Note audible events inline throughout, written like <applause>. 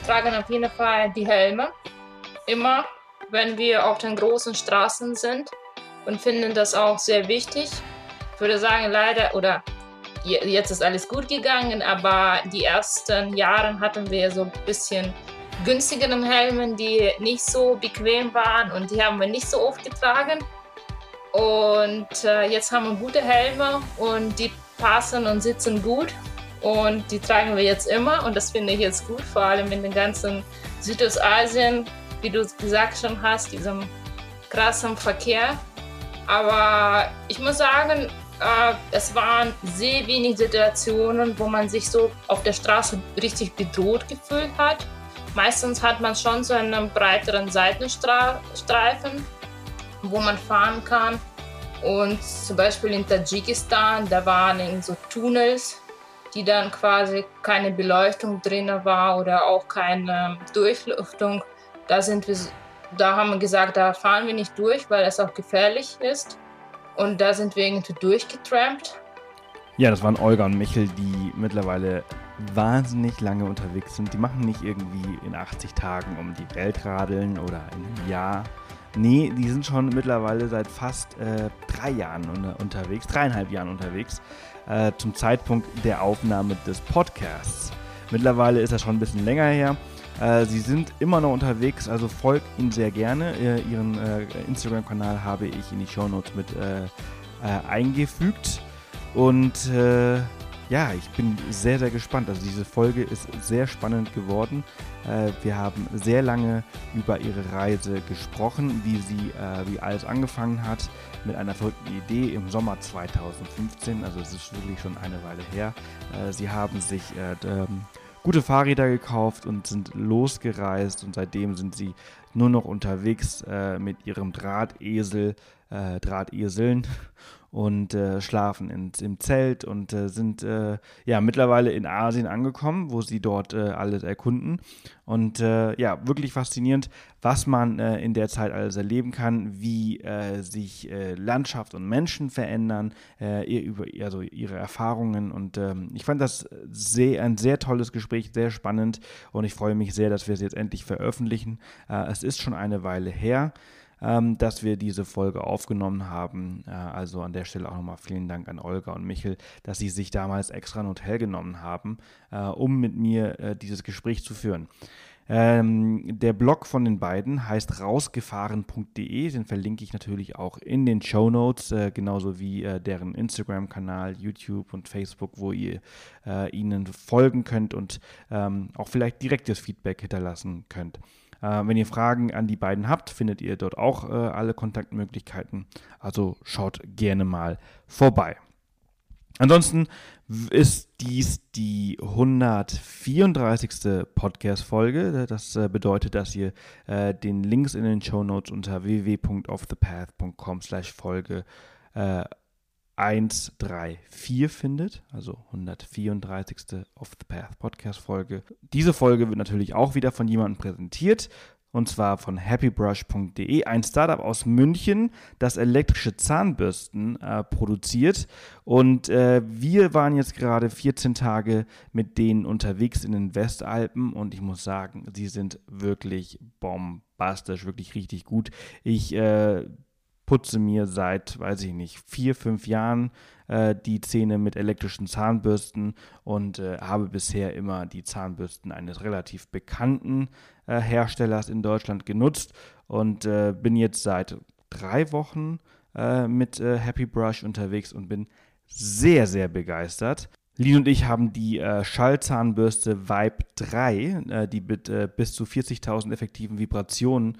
wir tragen auf jeden Fall die Helme. Immer, wenn wir auf den großen Straßen sind und finden das auch sehr wichtig. Ich würde sagen, leider, oder jetzt ist alles gut gegangen, aber die ersten Jahre hatten wir so ein bisschen günstigeren Helmen, die nicht so bequem waren und die haben wir nicht so oft getragen. Und äh, jetzt haben wir gute Helme und die passen und sitzen gut und die tragen wir jetzt immer und das finde ich jetzt gut, vor allem in den ganzen Südostasien, wie du gesagt schon hast, diesem krassen Verkehr. Aber ich muss sagen, äh, es waren sehr wenige Situationen, wo man sich so auf der Straße richtig bedroht gefühlt hat. Meistens hat man schon so einen breiteren Seitenstreifen, wo man fahren kann. Und zum Beispiel in Tadschikistan, da waren so Tunnels, die dann quasi keine Beleuchtung drin war oder auch keine Durchlüftung. Da sind wir, da haben wir gesagt, da fahren wir nicht durch, weil es auch gefährlich ist. Und da sind wir irgendwie durchgetrampt. Ja, das waren Olga und Michel, die mittlerweile wahnsinnig lange unterwegs sind. Die machen nicht irgendwie in 80 Tagen um die Welt radeln oder in einem Jahr. Nee, die sind schon mittlerweile seit fast äh, drei Jahren unterwegs, dreieinhalb Jahren unterwegs, äh, zum Zeitpunkt der Aufnahme des Podcasts. Mittlerweile ist das schon ein bisschen länger her. Äh, sie sind immer noch unterwegs, also folgt ihnen sehr gerne. Ihren äh, Instagram-Kanal habe ich in die Show Notes mit eingefügt. Und ja, ich bin sehr, sehr gespannt. Also diese Folge ist sehr spannend geworden. Wir haben sehr lange über ihre Reise gesprochen, wie sie, wie alles angefangen hat mit einer verrückten Idee im Sommer 2015. Also es ist wirklich schon eine Weile her. Äh, sie haben sich ähm, gute Fahrräder gekauft und sind losgereist und seitdem sind sie nur noch unterwegs mit ihrem Drahtesel, Drahteseln und äh, schlafen in, im Zelt und äh, sind äh, ja mittlerweile in Asien angekommen, wo sie dort äh, alles erkunden. Und äh, ja, wirklich faszinierend, was man äh, in der Zeit alles erleben kann, wie sich Landschaft und Menschen verändern, über, also ihre Erfahrungen. Und ähm, ich fand das sehr, ein sehr tolles Gespräch, sehr spannend und ich freue mich sehr, dass wir es jetzt endlich veröffentlichen. es ist schon eine Weile her ähm, dass wir diese Folge aufgenommen haben. Äh, also an der Stelle auch nochmal vielen Dank an Olga und Michel, dass sie sich damals extra ein Hotel genommen haben, äh, um mit mir äh, dieses Gespräch zu führen. Ähm, der Blog von den beiden heißt rausgefahren.de, den verlinke ich natürlich auch in den Show Notes, äh, genauso wie äh, deren Instagram-Kanal, YouTube und Facebook, wo ihr äh, ihnen folgen könnt und ähm, auch vielleicht direktes Feedback hinterlassen könnt. Äh, wenn ihr Fragen an die beiden habt, findet ihr dort auch äh, alle Kontaktmöglichkeiten. Also schaut gerne mal vorbei. Ansonsten ist dies die 134. Podcast-Folge. Das äh, bedeutet, dass ihr äh, den Links in den Show Notes unter www.offthepath.com slash Folge äh, 134 findet, also 134. Off the Path Podcast Folge. Diese Folge wird natürlich auch wieder von jemandem präsentiert und zwar von happybrush.de, ein Startup aus München, das elektrische Zahnbürsten äh, produziert. Und äh, wir waren jetzt gerade 14 Tage mit denen unterwegs in den Westalpen und ich muss sagen, sie sind wirklich bombastisch, wirklich richtig gut. Ich äh, putze mir seit, weiß ich nicht, vier, fünf Jahren äh, die Zähne mit elektrischen Zahnbürsten und äh, habe bisher immer die Zahnbürsten eines relativ bekannten äh, Herstellers in Deutschland genutzt und äh, bin jetzt seit drei Wochen äh, mit äh, Happy Brush unterwegs und bin sehr, sehr begeistert. Lin und ich haben die äh, Schallzahnbürste Vibe 3, äh, die mit äh, bis zu 40.000 effektiven Vibrationen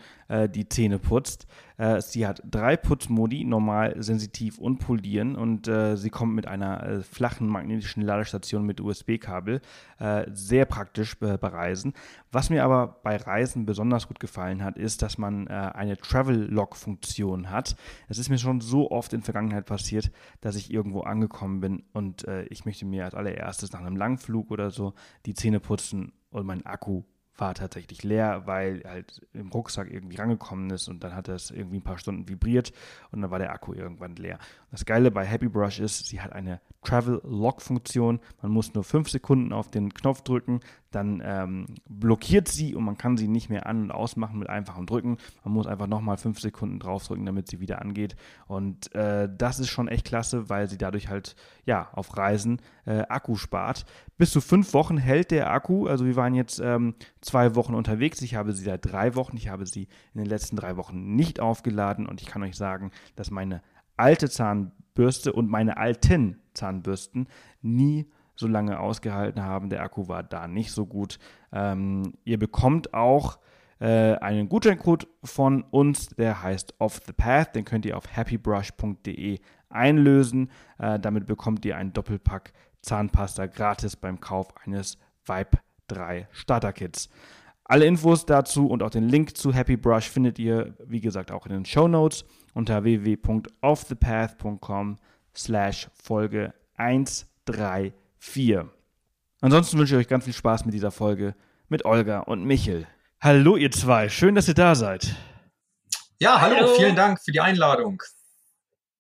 die Zähne putzt. Äh, sie hat drei Putzmodi, normal, sensitiv und polieren und äh, sie kommt mit einer äh, flachen magnetischen Ladestation mit USB-Kabel. Äh, sehr praktisch bei Reisen. Was mir aber bei Reisen besonders gut gefallen hat, ist, dass man äh, eine Travel-Log-Funktion hat. Es ist mir schon so oft in der Vergangenheit passiert, dass ich irgendwo angekommen bin und ich möchte mir als allererstes nach einem Langflug oder so die Zähne putzen und mein Akku war tatsächlich leer, weil halt im Rucksack irgendwie rangekommen ist und dann hat es irgendwie ein paar Stunden vibriert und dann war der Akku irgendwann leer. Das Geile bei Happy Brush ist, sie hat eine Travel Lock Funktion. Man muss nur fünf Sekunden auf den Knopf drücken, dann ähm, blockiert sie und man kann sie nicht mehr an- und ausmachen mit einfachem Drücken. Man muss einfach nochmal fünf Sekunden draufdrücken, damit sie wieder angeht. Und äh, das ist schon echt klasse, weil sie dadurch halt ja auf Reisen äh, Akku spart. Bis zu fünf Wochen hält der Akku. Also wir waren jetzt ähm, zwei Wochen unterwegs. Ich habe sie seit drei Wochen. Ich habe sie in den letzten drei Wochen nicht aufgeladen und ich kann euch sagen, dass meine alte Zahnbürste und meine alten Zahnbürsten nie so lange ausgehalten haben. Der Akku war da nicht so gut. Ähm, ihr bekommt auch äh, einen Gutscheincode von uns, der heißt Off the Path. Den könnt ihr auf happybrush.de einlösen. Äh, damit bekommt ihr einen Doppelpack Zahnpasta gratis beim Kauf eines Vibe 3 Starter-Kits. Alle Infos dazu und auch den Link zu Happy Brush findet ihr, wie gesagt, auch in den Show Notes unter www.offthepath.com slash Folge 134. Ansonsten wünsche ich euch ganz viel Spaß mit dieser Folge mit Olga und Michel. Hallo ihr zwei, schön, dass ihr da seid. Ja, hallo, hallo. vielen Dank für die Einladung.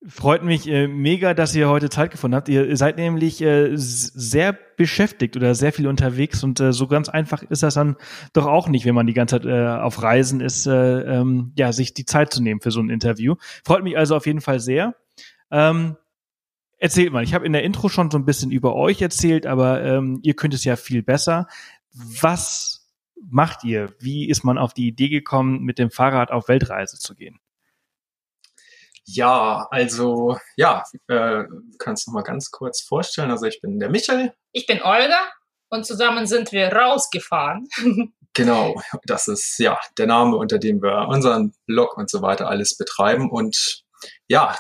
Freut mich äh, mega, dass ihr heute Zeit gefunden habt. Ihr seid nämlich äh, sehr beschäftigt oder sehr viel unterwegs und äh, so ganz einfach ist das dann doch auch nicht, wenn man die ganze Zeit äh, auf Reisen ist, äh, ähm, ja, sich die Zeit zu nehmen für so ein Interview. Freut mich also auf jeden Fall sehr. Ähm, erzählt mal, ich habe in der Intro schon so ein bisschen über euch erzählt, aber ähm, ihr könnt es ja viel besser. Was macht ihr? Wie ist man auf die Idee gekommen, mit dem Fahrrad auf Weltreise zu gehen? Ja, also ja, äh, kannst du mal ganz kurz vorstellen. Also ich bin der Michael. Ich bin Olga und zusammen sind wir rausgefahren. <laughs> genau, das ist ja der Name, unter dem wir unseren Blog und so weiter alles betreiben. Und ja,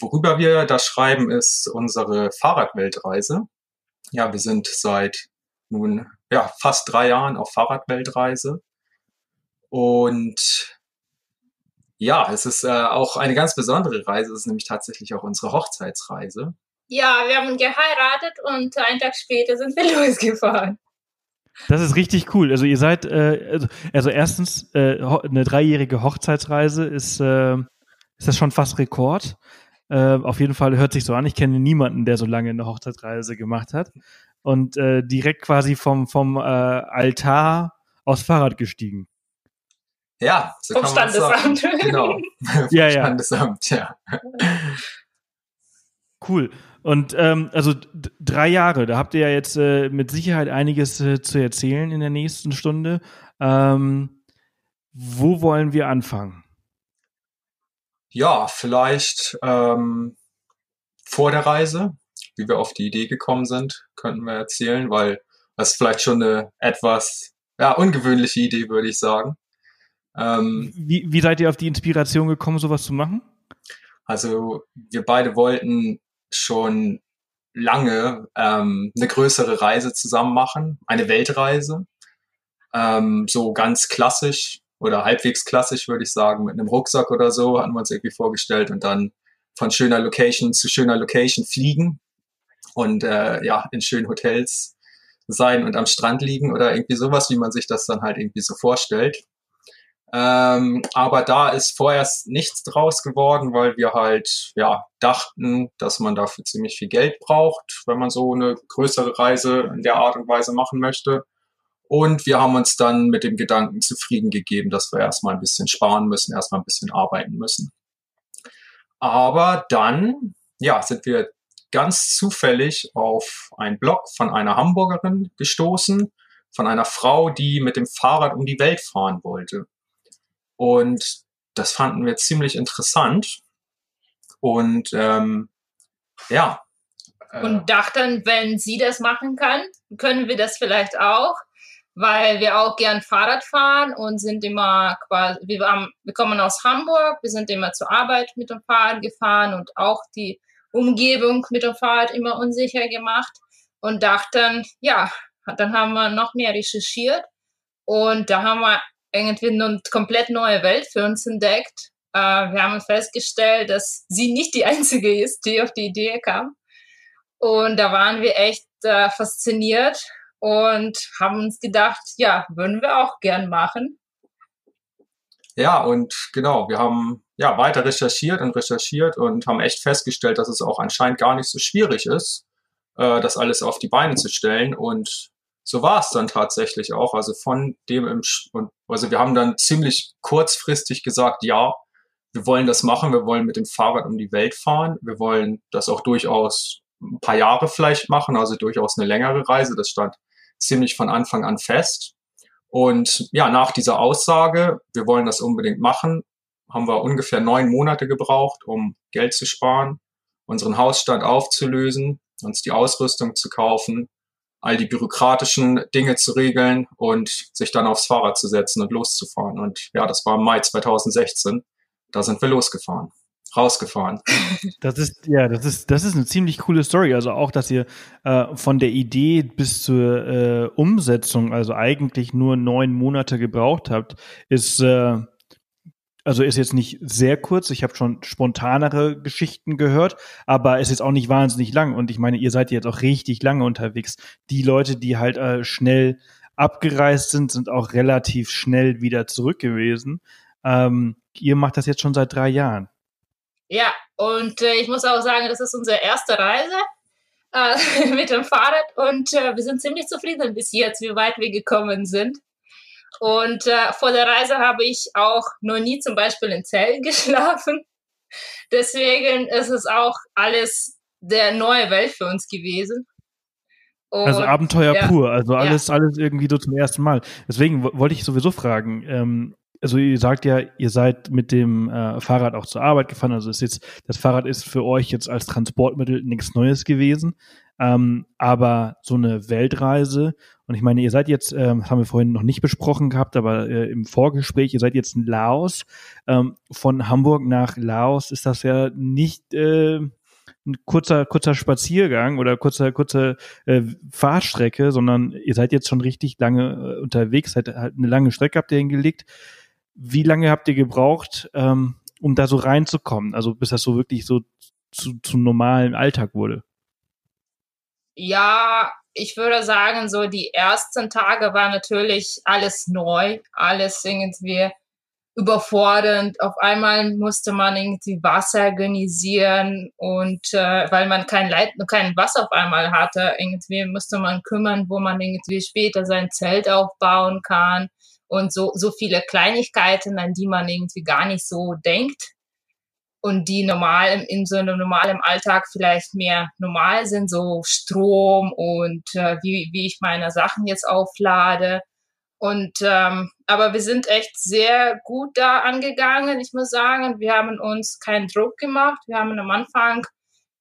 worüber wir da schreiben, ist unsere Fahrradweltreise. Ja, wir sind seit nun ja fast drei Jahren auf Fahrradweltreise und ja, es ist äh, auch eine ganz besondere Reise. Es ist nämlich tatsächlich auch unsere Hochzeitsreise. Ja, wir haben geheiratet und einen Tag später sind wir <laughs> losgefahren. Das ist richtig cool. Also ihr seid, äh, also, also erstens, äh, eine dreijährige Hochzeitsreise ist, äh, ist das schon fast Rekord. Äh, auf jeden Fall hört sich so an. Ich kenne niemanden, der so lange eine Hochzeitsreise gemacht hat. Und äh, direkt quasi vom, vom äh, Altar aufs Fahrrad gestiegen. Ja, so Vom Standesamt. Genau. <laughs> Vom ja, ja. Standesamt, ja. Cool. Und ähm, also drei Jahre, da habt ihr ja jetzt äh, mit Sicherheit einiges äh, zu erzählen in der nächsten Stunde. Ähm, wo wollen wir anfangen? Ja, vielleicht ähm, vor der Reise, wie wir auf die Idee gekommen sind, könnten wir erzählen, weil das ist vielleicht schon eine etwas ja, ungewöhnliche Idee, würde ich sagen. Ähm, wie, wie seid ihr auf die Inspiration gekommen, sowas zu machen? Also wir beide wollten schon lange ähm, eine größere Reise zusammen machen, eine Weltreise. Ähm, so ganz klassisch oder halbwegs klassisch, würde ich sagen, mit einem Rucksack oder so, hatten wir uns irgendwie vorgestellt und dann von schöner Location zu schöner Location fliegen und äh, ja, in schönen Hotels sein und am Strand liegen oder irgendwie sowas, wie man sich das dann halt irgendwie so vorstellt. Ähm, aber da ist vorerst nichts draus geworden, weil wir halt ja dachten, dass man dafür ziemlich viel Geld braucht, wenn man so eine größere Reise in der Art und Weise machen möchte. Und wir haben uns dann mit dem Gedanken zufrieden gegeben, dass wir erstmal ein bisschen sparen müssen, erstmal ein bisschen arbeiten müssen. Aber dann, ja, sind wir ganz zufällig auf einen Blog von einer Hamburgerin gestoßen, von einer Frau, die mit dem Fahrrad um die Welt fahren wollte. Und das fanden wir ziemlich interessant. Und ähm, ja. Äh, und dachten, wenn sie das machen kann, können wir das vielleicht auch, weil wir auch gern Fahrrad fahren und sind immer quasi, wir, haben, wir kommen aus Hamburg, wir sind immer zur Arbeit mit dem Fahrrad gefahren und auch die Umgebung mit dem Fahrrad immer unsicher gemacht und dachten, ja, dann haben wir noch mehr recherchiert und da haben wir irgendwie eine komplett neue Welt für uns entdeckt. Äh, wir haben festgestellt, dass sie nicht die <laughs> einzige ist, die auf die Idee kam. Und da waren wir echt äh, fasziniert und haben uns gedacht, ja, würden wir auch gern machen. Ja, und genau, wir haben ja weiter recherchiert und recherchiert und haben echt festgestellt, dass es auch anscheinend gar nicht so schwierig ist, äh, das alles auf die Beine zu stellen. Und so war es dann tatsächlich auch. Also von dem im, also wir haben dann ziemlich kurzfristig gesagt, ja, wir wollen das machen, wir wollen mit dem Fahrrad um die Welt fahren, wir wollen das auch durchaus ein paar Jahre vielleicht machen, also durchaus eine längere Reise. Das stand ziemlich von Anfang an fest. Und ja, nach dieser Aussage, wir wollen das unbedingt machen, haben wir ungefähr neun Monate gebraucht, um Geld zu sparen, unseren Hausstand aufzulösen, uns die Ausrüstung zu kaufen, all die bürokratischen Dinge zu regeln und sich dann aufs Fahrrad zu setzen und loszufahren. Und ja, das war im Mai 2016. Da sind wir losgefahren rausgefahren. <laughs> Das ist, ja, das ist, das ist eine ziemlich coole Story. Also auch, dass ihr äh, von der Idee bis zur äh, Umsetzung, also eigentlich nur neun Monate gebraucht habt, ist, äh, also ist jetzt nicht sehr kurz. Ich habe schon spontanere Geschichten gehört, aber ist jetzt auch nicht wahnsinnig lang. Und ich meine, ihr seid jetzt auch richtig lange unterwegs. Die Leute, die halt äh, schnell abgereist sind, sind auch relativ schnell wieder zurück gewesen. Ähm, ihr macht das jetzt schon seit drei Jahren. Ja, und äh, ich muss auch sagen, das ist unsere erste Reise äh, <laughs> mit dem Fahrrad und äh, wir sind ziemlich zufrieden bis jetzt, wie weit wir gekommen sind. Und äh, vor der Reise habe ich auch noch nie zum Beispiel in Zellen <laughs> geschlafen. Deswegen ist es auch alles der neue Welt für uns gewesen. Und, also Abenteuer ja, pur, also alles, ja. alles irgendwie so zum ersten Mal. Deswegen wollte ich sowieso fragen, ähm, also ihr sagt ja, ihr seid mit dem äh, Fahrrad auch zur Arbeit gefahren. Also ist jetzt, das Fahrrad ist für euch jetzt als Transportmittel nichts Neues gewesen. Ähm, aber so eine Weltreise, und ich meine, ihr seid jetzt, ähm, haben wir vorhin noch nicht besprochen gehabt, aber äh, im Vorgespräch, ihr seid jetzt in Laos. Ähm, von Hamburg nach Laos ist das ja nicht äh, ein kurzer, kurzer Spaziergang oder kurzer, kurze äh, Fahrstrecke, sondern ihr seid jetzt schon richtig lange äh, unterwegs, seid halt eine lange Strecke habt ihr hingelegt. Wie lange habt ihr gebraucht, ähm, um da so reinzukommen? Also bis das so wirklich so zu, zu normalen Alltag wurde? Ja, ich würde sagen, so die ersten Tage war natürlich alles neu, alles irgendwie überfordernd. Auf einmal musste man irgendwie Wasser organisieren und äh, weil man kein Leit kein Wasser auf einmal hatte, irgendwie musste man kümmern, wo man irgendwie später sein Zelt aufbauen kann und so, so viele Kleinigkeiten, an die man irgendwie gar nicht so denkt und die normal in so einem normalen Alltag vielleicht mehr normal sind, so Strom und äh, wie, wie ich meine Sachen jetzt auflade. Und ähm, aber wir sind echt sehr gut da angegangen. Ich muss sagen, wir haben uns keinen Druck gemacht. Wir haben am Anfang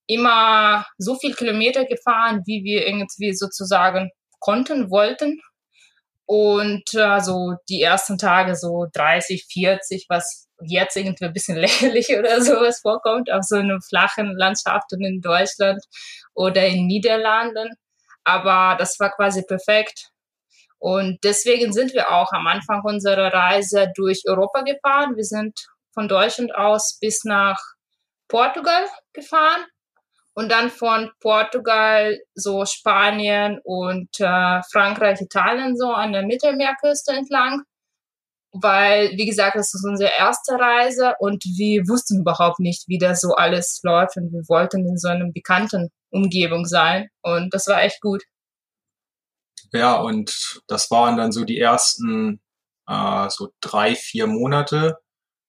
immer so viel Kilometer gefahren, wie wir irgendwie sozusagen konnten, wollten. Und äh, so die ersten Tage so 30, 40, was jetzt irgendwie ein bisschen <laughs> lächerlich oder sowas vorkommt, auf so einer flachen Landschaft in Deutschland oder in Niederlanden. Aber das war quasi perfekt. Und deswegen sind wir auch am Anfang unserer Reise durch Europa gefahren. Wir sind von Deutschland aus bis nach Portugal gefahren und dann von Portugal so Spanien und äh, Frankreich, Italien so an der Mittelmeerküste entlang. Weil, wie gesagt, das ist unsere erste Reise und wir wussten überhaupt nicht, wie das so alles läuft und wir wollten in so einer bekannten Umgebung sein und das war echt gut. Ja, und das waren dann so die ersten äh, so drei, vier Monate,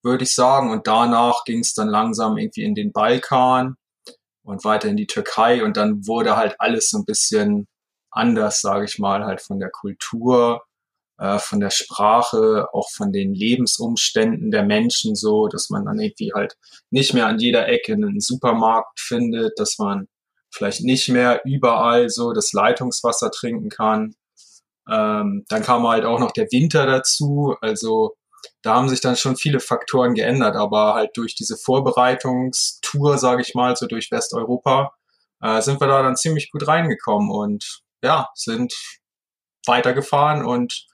würde ich sagen. Und danach ging es dann langsam irgendwie in den Balkan und weiter in die Türkei und dann wurde halt alles so ein bisschen anders, sage ich mal, halt von der Kultur, äh, von der Sprache, auch von den Lebensumständen der Menschen so, dass man dann irgendwie halt nicht mehr an jeder Ecke einen Supermarkt findet, dass man vielleicht nicht mehr überall so das Leitungswasser trinken kann. Ähm, dann kam halt auch noch der Winter dazu, also da haben sich dann schon viele Faktoren geändert, aber halt durch diese Vorbereitungstour, sage ich mal, so durch Westeuropa, äh, sind wir da dann ziemlich gut reingekommen und ja, sind weitergefahren und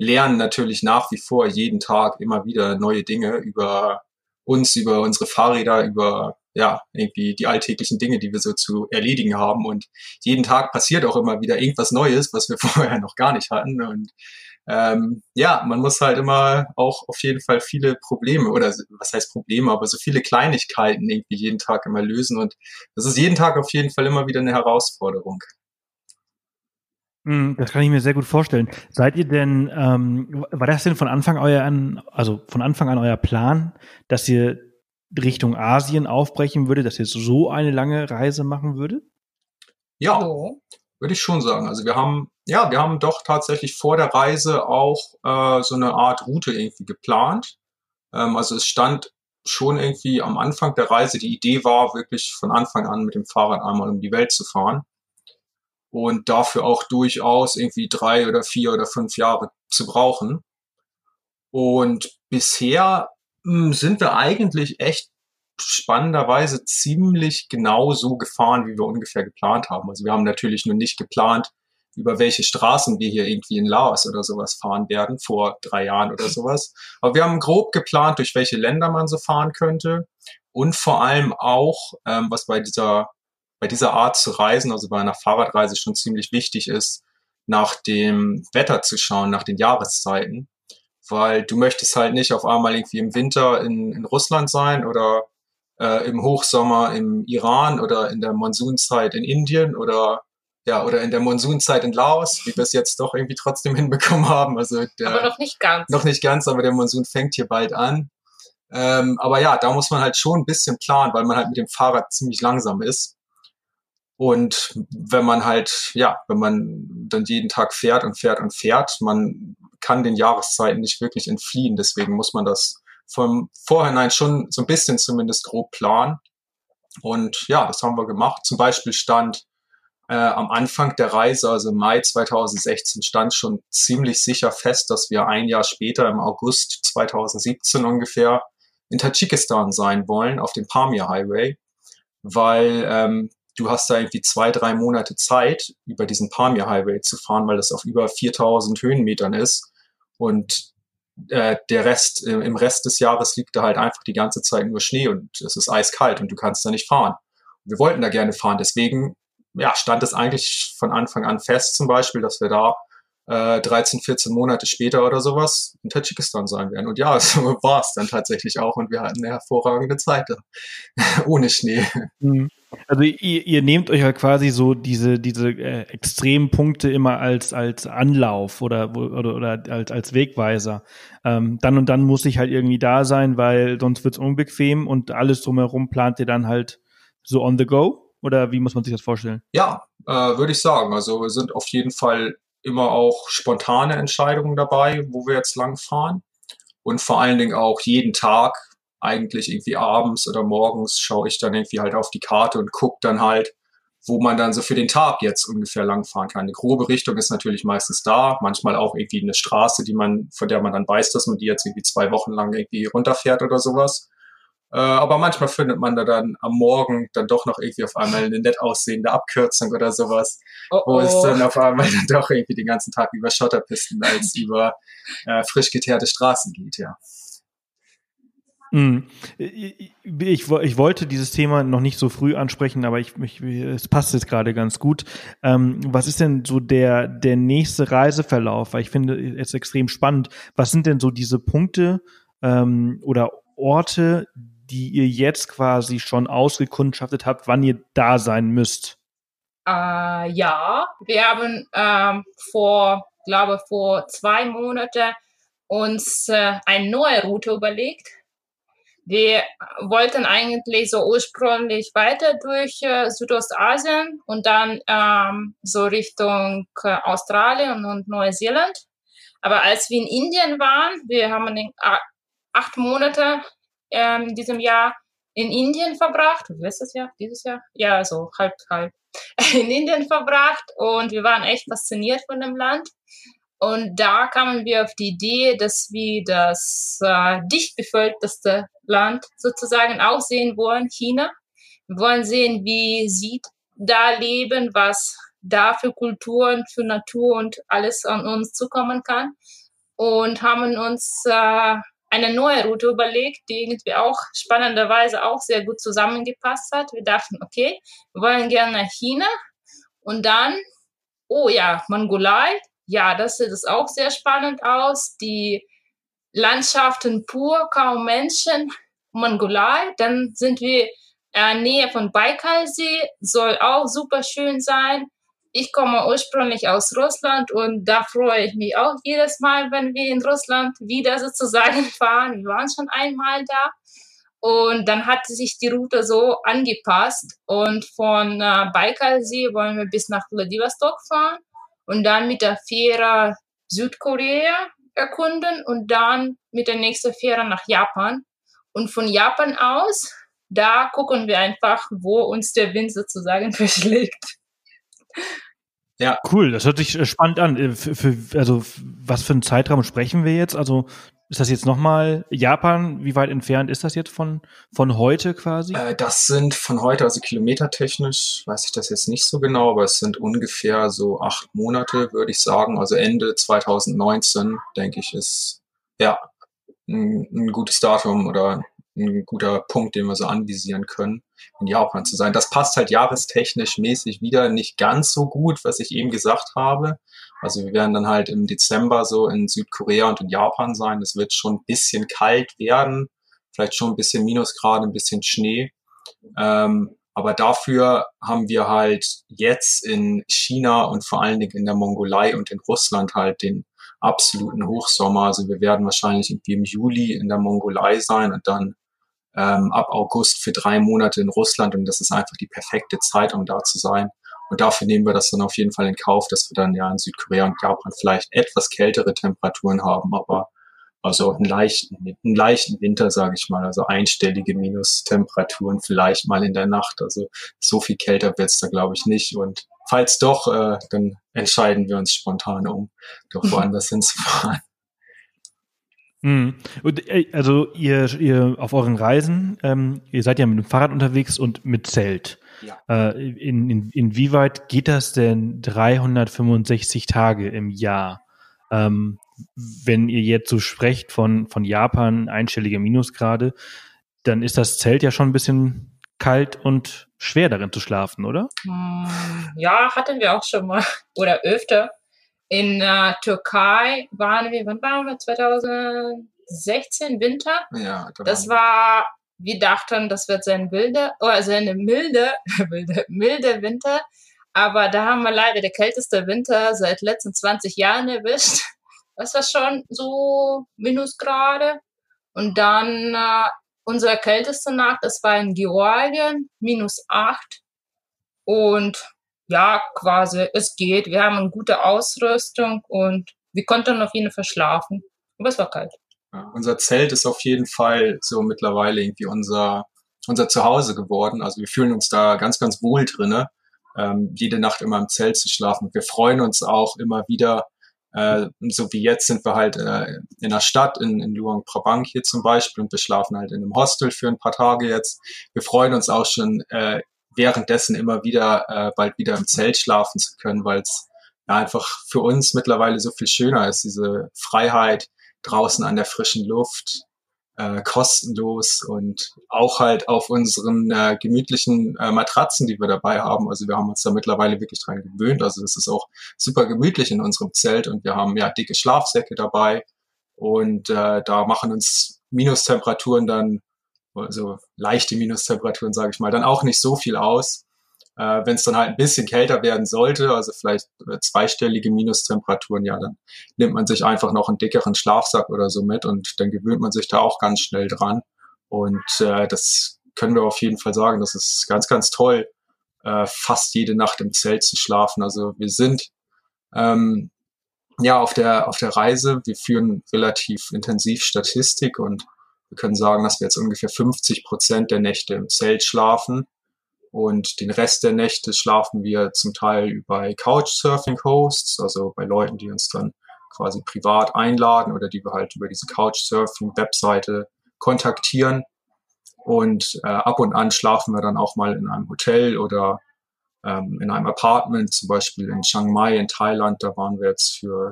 lernen natürlich nach wie vor jeden Tag immer wieder neue Dinge über uns, über unsere Fahrräder, über ja, irgendwie die alltäglichen Dinge, die wir so zu erledigen haben. Und jeden Tag passiert auch immer wieder irgendwas Neues, was wir <laughs> vorher noch gar nicht hatten. Und ähm, ja, man muss halt immer auch auf jeden Fall viele Probleme oder was heißt Probleme, aber so viele Kleinigkeiten irgendwie jeden Tag immer lösen. Und das ist jeden Tag auf jeden Fall immer wieder eine Herausforderung. Hm, das kann ich mir sehr gut vorstellen. Seid ihr denn, ähm, war das denn von Anfang euer an, also von Anfang an euer Plan, dass ihr Richtung Asien aufbrechen würdet, dass ihr so eine lange Reise machen würdet? Ja, würde ich schon sagen. Also wir haben, ja, wir haben doch tatsächlich vor der Reise auch äh, so eine Art Route irgendwie geplant. Ähm, also es stand schon irgendwie am Anfang der Reise, die Idee war wirklich von Anfang an mit dem Fahrrad einmal um die Welt zu fahren und dafür auch durchaus irgendwie drei oder vier oder fünf Jahre zu brauchen. Und bisher hm, sind wir eigentlich echt spannenderweise ziemlich genau so gefahren, wie wir ungefähr geplant haben. Also wir haben natürlich nur nicht geplant, über welche Straßen wir hier irgendwie in Laos oder sowas fahren werden, vor drei Jahren oder sowas. Aber wir haben grob geplant, durch welche Länder man so fahren könnte. Und vor allem auch, ähm, was bei dieser bei dieser Art zu reisen, also bei einer Fahrradreise schon ziemlich wichtig ist, nach dem Wetter zu schauen, nach den Jahreszeiten. Weil du möchtest halt nicht auf einmal irgendwie im Winter in, in Russland sein oder äh, im Hochsommer im Iran oder in der Monsunzeit in Indien oder ja, oder in der Monsunzeit in Laos, wie wir es jetzt doch irgendwie trotzdem <laughs> hinbekommen haben. Also der, aber noch nicht ganz. Noch nicht ganz, aber der Monsun fängt hier bald an. Ähm, aber ja, da muss man halt schon ein bisschen planen, weil man halt mit dem Fahrrad ziemlich langsam ist. Und wenn man halt, ja, wenn man dann jeden Tag fährt und fährt und fährt, man kann den Jahreszeiten nicht wirklich entfliehen. Deswegen muss man das vom Vorhinein schon so ein bisschen zumindest grob planen. Und ja, das haben wir gemacht. Zum Beispiel stand äh, am Anfang der Reise, also Mai 2016, stand schon ziemlich sicher fest, dass wir ein Jahr später, im August 2017 ungefähr, in Tadschikistan sein wollen, auf dem Pamir Highway, weil ähm, du hast da irgendwie zwei, drei Monate Zeit, über diesen Pamir Highway zu fahren, weil das auf über 4000 Höhenmetern ist. Und äh, der Rest, äh, im Rest des Jahres liegt da halt einfach die ganze Zeit nur Schnee und es ist eiskalt und du kannst da nicht fahren. wir wollten da gerne fahren, deswegen ja, stand es eigentlich von Anfang an fest, zum Beispiel, dass wir da äh, 13, 14 Monate später oder sowas in Tadschikistan sein werden. Und ja, <laughs> so war es dann tatsächlich auch und wir hatten eine hervorragende Zeit da. <laughs> ohne Schnee. Mhm. Also ihr, ihr nehmt euch ja quasi so diese, diese äh, extremen Punkte immer als, als Anlauf oder, oder, oder als, als Wegweiser. Ähm, dann und dann muss ich halt irgendwie da sein, weil sonst wird's unbequem und alles drumherum plant ihr dann halt so on the go? Oder wie muss man sich das vorstellen? Ja, äh, würde ich sagen. Also wir sind auf jeden Fall immer auch spontane Entscheidungen dabei, wo wir jetzt lang fahren. Und vor allen Dingen auch jeden Tag, eigentlich irgendwie abends oder morgens, schaue ich dann irgendwie halt auf die Karte und gucke dann halt, wo man dann so für den Tag jetzt ungefähr langfahren kann. Eine grobe Richtung ist natürlich meistens da, manchmal auch irgendwie eine Straße, die man, von der man dann weiß, dass man die jetzt irgendwie zwei Wochen lang irgendwie runterfährt oder sowas. Äh, aber manchmal findet man da dann am Morgen dann doch noch irgendwie auf einmal eine nett aussehende Abkürzung oder sowas, oh oh. wo es dann auf einmal dann doch irgendwie den ganzen Tag über Schotterpisten als über äh, frisch geteerte Straßen geht, ja. Mm. Ich, ich, ich, wollte dieses Thema noch nicht so früh ansprechen, aber ich, ich, es passt jetzt gerade ganz gut. Ähm, was ist denn so der, der nächste Reiseverlauf? Weil ich finde es extrem spannend. Was sind denn so diese Punkte ähm, oder Orte, die ihr jetzt quasi schon ausgekundschaftet habt, wann ihr da sein müsst? Äh, ja, wir haben ähm, vor, glaube vor zwei Monaten uns äh, eine neue Route überlegt. Wir wollten eigentlich so ursprünglich weiter durch äh, Südostasien und dann ähm, so Richtung äh, Australien und Neuseeland. Aber als wir in Indien waren, wir haben in, äh, acht Monate ähm, in diesem Jahr in Indien verbracht, letztes Jahr, dieses Jahr, ja, so halb, halb, <laughs> in Indien verbracht und wir waren echt fasziniert von dem Land. Und da kamen wir auf die Idee, dass wir das äh, dicht bevölkerteste Land sozusagen auch sehen wollen, China. Wir wollen sehen, wie sie da leben, was da für Kulturen, für Natur und alles an uns zukommen kann. Und haben uns äh, eine neue Route überlegt, die irgendwie auch spannenderweise auch sehr gut zusammengepasst hat. Wir dachten, okay, wir wollen gerne nach China und dann, oh ja, Mongolei, ja, das sieht es auch sehr spannend aus. Die Landschaften pur, kaum Menschen, Mongolei. Dann sind wir in Nähe von Baikalsee, soll auch super schön sein. Ich komme ursprünglich aus Russland und da freue ich mich auch jedes Mal, wenn wir in Russland wieder sozusagen <laughs> fahren. Wir waren schon einmal da. Und dann hat sich die Route so angepasst. Und von äh, Baikalsee wollen wir bis nach Vladivostok fahren und dann mit der Fähre Südkorea erkunden und dann mit der nächsten Fähre nach Japan. Und von Japan aus, da gucken wir einfach, wo uns der Wind sozusagen <laughs> verschlägt. Ja. Cool, das hört sich äh, spannend an. Äh, für, für, also, was für einen Zeitraum sprechen wir jetzt? Also, ist das jetzt nochmal Japan? Wie weit entfernt ist das jetzt von, von heute quasi? Äh, das sind von heute, also kilometertechnisch, weiß ich das jetzt nicht so genau, aber es sind ungefähr so acht Monate, würde ich sagen. Also Ende 2019, denke ich, ist ja ein, ein gutes Datum oder ein guter Punkt, den wir so anvisieren können, in Japan zu sein. Das passt halt jahrestechnisch mäßig wieder nicht ganz so gut, was ich eben gesagt habe. Also wir werden dann halt im Dezember so in Südkorea und in Japan sein. Es wird schon ein bisschen kalt werden, vielleicht schon ein bisschen Minusgrade, ein bisschen Schnee. Ähm, aber dafür haben wir halt jetzt in China und vor allen Dingen in der Mongolei und in Russland halt den absoluten Hochsommer. Also wir werden wahrscheinlich irgendwie im Juli in der Mongolei sein und dann ähm, ab August für drei Monate in Russland und das ist einfach die perfekte Zeit, um da zu sein. Und dafür nehmen wir das dann auf jeden Fall in Kauf, dass wir dann ja in Südkorea und Japan vielleicht etwas kältere Temperaturen haben, aber also einen leichten, einen leichten Winter, sage ich mal, also einstellige Minustemperaturen vielleicht mal in der Nacht. Also so viel kälter wird's da, glaube ich, nicht. Und falls doch, äh, dann entscheiden wir uns spontan um, doch woanders hinzufahren. Mhm. Und, äh, also ihr, ihr auf euren Reisen, ähm, ihr seid ja mit dem Fahrrad unterwegs und mit Zelt. Ja. Äh, in, in, inwieweit geht das denn 365 Tage im Jahr? Ähm, wenn ihr jetzt so sprecht von, von Japan, einstellige Minusgrade, dann ist das Zelt ja schon ein bisschen kalt und schwer darin zu schlafen, oder? Hm, ja, hatten wir auch schon mal <laughs> oder öfter. In äh, Türkei waren wir, wann waren wir? 2016 Winter. Ja, das war, wir dachten, das wird sein wilde, also eine milde, <laughs> milde, milde Winter. Aber da haben wir leider der kälteste Winter seit letzten 20 Jahren erwischt. <laughs> Das war schon so Minusgrade. Und dann äh, unsere kälteste Nacht, das war in Georgien, minus 8. Und ja, quasi, es geht. Wir haben eine gute Ausrüstung und wir konnten auf jeden Fall schlafen. Aber es war kalt. Unser Zelt ist auf jeden Fall so mittlerweile irgendwie unser, unser Zuhause geworden. Also wir fühlen uns da ganz, ganz wohl drinne, ähm, jede Nacht immer im Zelt zu schlafen. Wir freuen uns auch immer wieder, äh, so wie jetzt sind wir halt äh, in der Stadt, in, in Luang Prabang hier zum Beispiel, und wir schlafen halt in einem Hostel für ein paar Tage jetzt. Wir freuen uns auch schon äh, währenddessen immer wieder äh, bald wieder im Zelt schlafen zu können, weil es ja, einfach für uns mittlerweile so viel schöner ist, diese Freiheit draußen an der frischen Luft, äh, kostenlos und auch halt auf unseren äh, gemütlichen äh, Matratzen, die wir dabei haben. Also wir haben uns da mittlerweile wirklich dran gewöhnt. Also es ist auch super gemütlich in unserem Zelt und wir haben ja dicke Schlafsäcke dabei und äh, da machen uns Minustemperaturen dann also leichte Minustemperaturen, sage ich mal, dann auch nicht so viel aus. Äh, Wenn es dann halt ein bisschen kälter werden sollte, also vielleicht äh, zweistellige Minustemperaturen, ja, dann nimmt man sich einfach noch einen dickeren Schlafsack oder so mit und dann gewöhnt man sich da auch ganz schnell dran. Und äh, das können wir auf jeden Fall sagen. Das ist ganz, ganz toll, äh, fast jede Nacht im Zelt zu schlafen. Also wir sind ähm, ja auf der auf der Reise. Wir führen relativ intensiv Statistik und wir können sagen, dass wir jetzt ungefähr 50 Prozent der Nächte im Zelt schlafen und den Rest der Nächte schlafen wir zum Teil bei Couchsurfing-Hosts, also bei Leuten, die uns dann quasi privat einladen oder die wir halt über diese Couchsurfing-Webseite kontaktieren. Und äh, ab und an schlafen wir dann auch mal in einem Hotel oder ähm, in einem Apartment, zum Beispiel in Chiang Mai in Thailand. Da waren wir jetzt für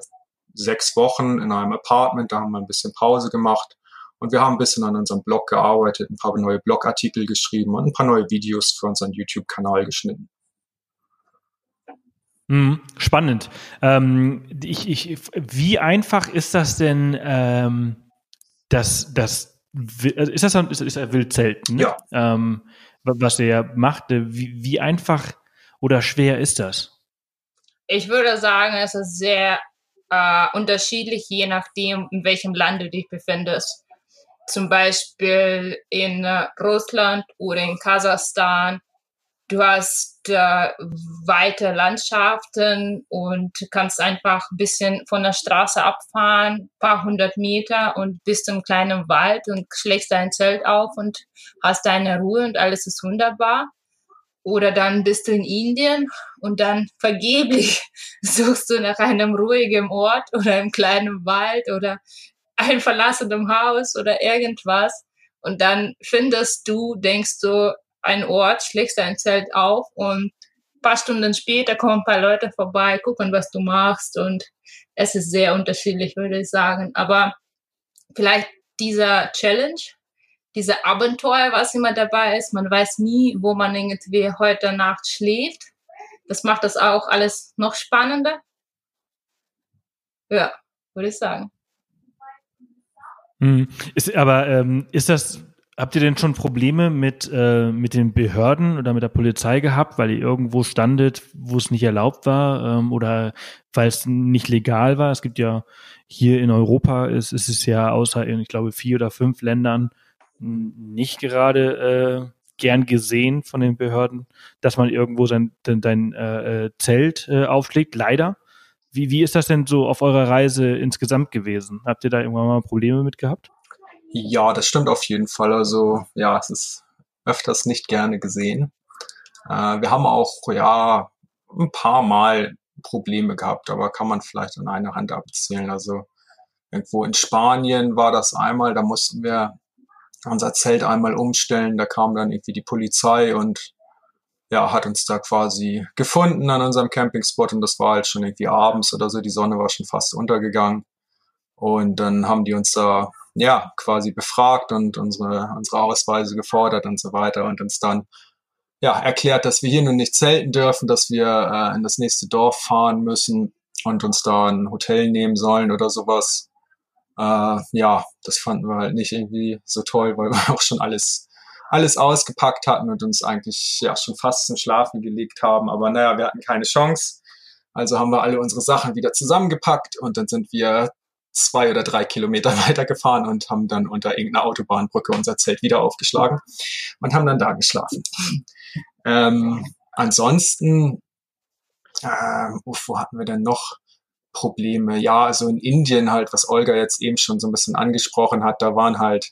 sechs Wochen in einem Apartment, da haben wir ein bisschen Pause gemacht Und wir haben ein bisschen an unserem Blog gearbeitet, ein paar neue Blogartikel geschrieben und ein paar neue Videos für unseren YouTube-Kanal geschnitten. Mhm, spannend. Ähm, ich, ich, wie einfach ist das denn, ähm, das, das, also ist das ein, ist, ist ein Wildzelt? Ne? Ja. Ähm, was er macht, wie, wie einfach oder schwer ist das? Ich würde sagen, es ist sehr äh, unterschiedlich, je nachdem, in welchem Land du dich befindest. Zum Beispiel in äh, Russland oder in Kasachstan du hast äh, weite Landschaften und kannst einfach ein bisschen von der Straße abfahren, paar hundert Meter und bist im kleinen Wald und schlägst dein Zelt auf und hast deine Ruhe und alles ist wunderbar. Oder dann bist du in Indien und dann vergeblich <laughs> suchst du nach einem ruhigen Ort oder im kleinen Wald oder einem verlassenen Haus oder irgendwas. Und dann findest du, denkst du, einen Ort, schlägst dein Zelt auf und ein paar Stunden später kommen ein paar Leute vorbei, gucken, was du machst und es ist sehr unterschiedlich, würde ich sagen. Aber vielleicht dieser Challenge, dieser Abenteuer, was immer dabei ist, man weiß nie, wo man irgendwie heute Nacht schläft. Das macht das auch alles noch spannender. Ja, würde ich sagen. Hm. Ist, aber ähm, ist das Habt ihr denn schon Probleme mit, äh, mit den Behörden oder mit der Polizei gehabt, weil ihr irgendwo standet, wo es nicht erlaubt war ähm, oder weil es nicht legal war? Es gibt ja hier in Europa, ist, ist es ja außer in, ich glaube, vier oder fünf Ländern nicht gerade äh, gern gesehen von den Behörden, dass man irgendwo sein dein, dein äh, äh, Zelt äh, aufschlägt, leider. Wie, wie ist das denn so auf eurer Reise insgesamt gewesen? Habt ihr da irgendwann mal Probleme mit gehabt? Ja, das stimmt auf jeden Fall. Also ja, es ist öfters nicht gerne gesehen. Äh, wir haben auch ja ein paar Mal Probleme gehabt, aber kann man vielleicht an einer Hand abzählen. Also irgendwo in Spanien war das einmal, da mussten wir unser Zelt einmal umstellen. Da kam dann irgendwie die Polizei und ja, hat uns da quasi gefunden an unserem Campingspot und das war halt schon irgendwie abends oder so. Die Sonne war schon fast untergegangen. Und dann haben die uns da ja, quasi befragt und unsere, unsere Ausweise gefordert und so weiter und uns dann ja, erklärt, dass wir hier nun nicht zelten dürfen, dass wir äh, in das nächste Dorf fahren müssen und uns da ein Hotel nehmen sollen oder sowas. Äh, ja, das fanden wir halt nicht irgendwie so toll, weil <laughs> wir auch schon alles, alles ausgepackt hatten und uns eigentlich ja schon fast zum Schlafen gelegt haben. Aber naja, wir hatten keine Chance. Also haben wir alle unsere Sachen wieder zusammengepackt und dann sind wir zwei oder drei Kilometer <laughs> weitergefahren und haben dann unter irgendeiner Autobahnbrücke unser Zelt wieder aufgeschlagen und haben dann da geschlafen. Ähm, ansonsten, äh, wo hatten wir denn noch Probleme? Ja, also in Indien halt, was Olga jetzt eben schon so ein bisschen angesprochen hat, da waren halt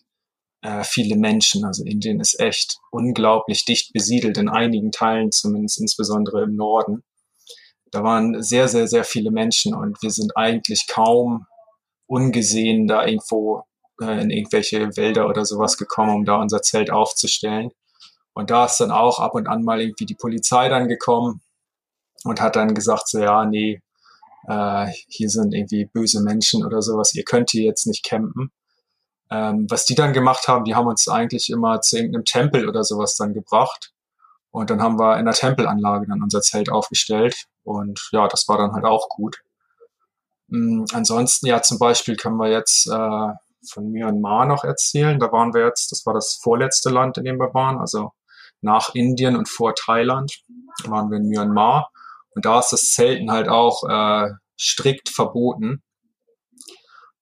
äh, viele Menschen. Also Indien ist echt unglaublich dicht besiedelt, in einigen Teilen zumindest, insbesondere im Norden. Da waren sehr, sehr, sehr viele Menschen und wir sind eigentlich kaum ungesehen da irgendwo äh, in irgendwelche Wälder oder sowas gekommen, um da unser Zelt aufzustellen. Und da ist dann auch ab und an mal irgendwie die Polizei dann gekommen und hat dann gesagt, so ja, nee, äh, hier sind irgendwie böse Menschen oder sowas, ihr könnt hier jetzt nicht campen. Ähm, was die dann gemacht haben, die haben uns eigentlich immer zu irgendeinem Tempel oder sowas dann gebracht. Und dann haben wir in der Tempelanlage dann unser Zelt aufgestellt. Und ja, das war dann halt auch gut. Mm, ansonsten ja zum Beispiel können wir jetzt äh, von Myanmar noch erzählen. Da waren wir jetzt, das war das vorletzte Land, in dem wir waren, also nach Indien und vor Thailand waren wir in Myanmar. Und da ist das Zelten halt auch äh, strikt verboten.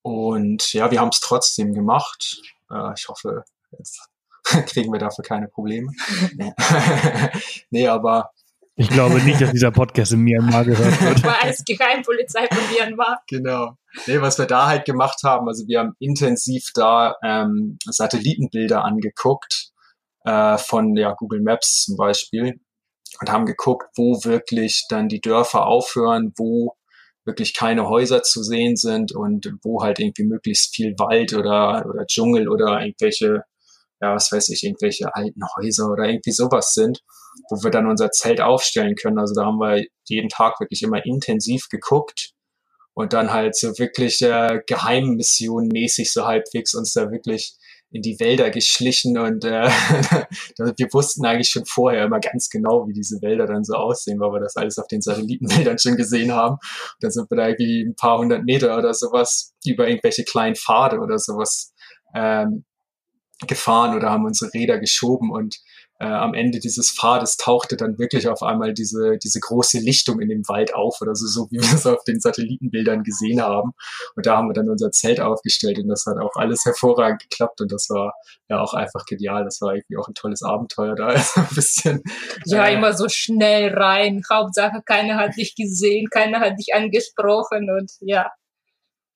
Und ja, wir haben es trotzdem gemacht. Äh, ich hoffe, jetzt <laughs> kriegen wir dafür keine Probleme. <laughs> nee, aber ich glaube nicht, dass dieser Podcast in Myanmar gehört wird. War als Geheimpolizei von Myanmar. Genau. Nee, was wir da halt gemacht haben, also wir haben intensiv da ähm, Satellitenbilder angeguckt, äh, von ja, Google Maps zum Beispiel, und haben geguckt, wo wirklich dann die Dörfer aufhören, wo wirklich keine Häuser zu sehen sind und wo halt irgendwie möglichst viel Wald oder, oder Dschungel oder irgendwelche, ja, was weiß ich, irgendwelche alten Häuser oder irgendwie sowas sind wo wir dann unser Zelt aufstellen können. Also da haben wir jeden Tag wirklich immer intensiv geguckt und dann halt so wirklich äh, Geheimmission mäßig so halbwegs uns da wirklich in die Wälder geschlichen und äh, <laughs> wir wussten eigentlich schon vorher immer ganz genau, wie diese Wälder dann so aussehen, weil wir das alles auf den Satellitenbildern schon gesehen haben. Und dann sind wir da irgendwie ein paar hundert Meter oder sowas über irgendwelche kleinen Pfade oder sowas ähm, gefahren oder haben unsere Räder geschoben und äh, am Ende dieses Pfades tauchte dann wirklich auf einmal diese, diese große Lichtung in dem Wald auf oder so, so wie wir es auf den Satellitenbildern gesehen haben. Und da haben wir dann unser Zelt aufgestellt und das hat auch alles hervorragend geklappt und das war ja auch einfach genial. Das war irgendwie auch ein tolles Abenteuer da. <laughs> Also ein bisschen. Ja, äh, immer so schnell rein. Hauptsache, keiner hat dich gesehen, keiner hat dich angesprochen und ja.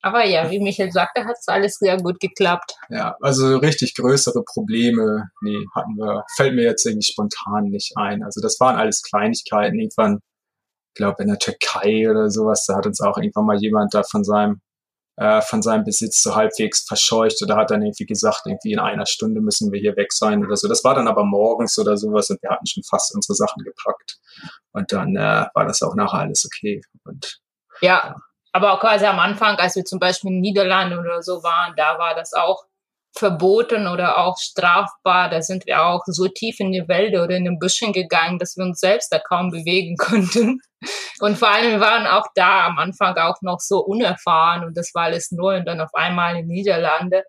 Aber ja, wie Michael sagte, hat es alles sehr gut geklappt. Ja, also richtig größere Probleme, nee, hatten wir, fällt mir jetzt irgendwie spontan nicht ein. Also das waren alles Kleinigkeiten. Irgendwann, glaube in der Türkei oder sowas, da hat uns auch irgendwann mal jemand da von seinem äh, von seinem Besitz so halbwegs verscheucht oder hat dann irgendwie gesagt, irgendwie in einer Stunde müssen wir hier weg sein oder so. Das war dann aber morgens oder sowas und wir hatten schon fast unsere Sachen gepackt. Und dann äh, war das auch nachher alles okay. Und ja, ja. Aber auch quasi am Anfang, als wir zum Beispiel in Niederlanden oder so waren, da war das auch verboten oder auch strafbar. Da sind wir auch so tief in die Wälder oder in den Büschen gegangen, dass wir uns selbst da kaum bewegen <laughs> konnten. Und vor allem, wir waren auch da am Anfang auch noch so unerfahren und das war alles neu und dann auf einmal in Niederlande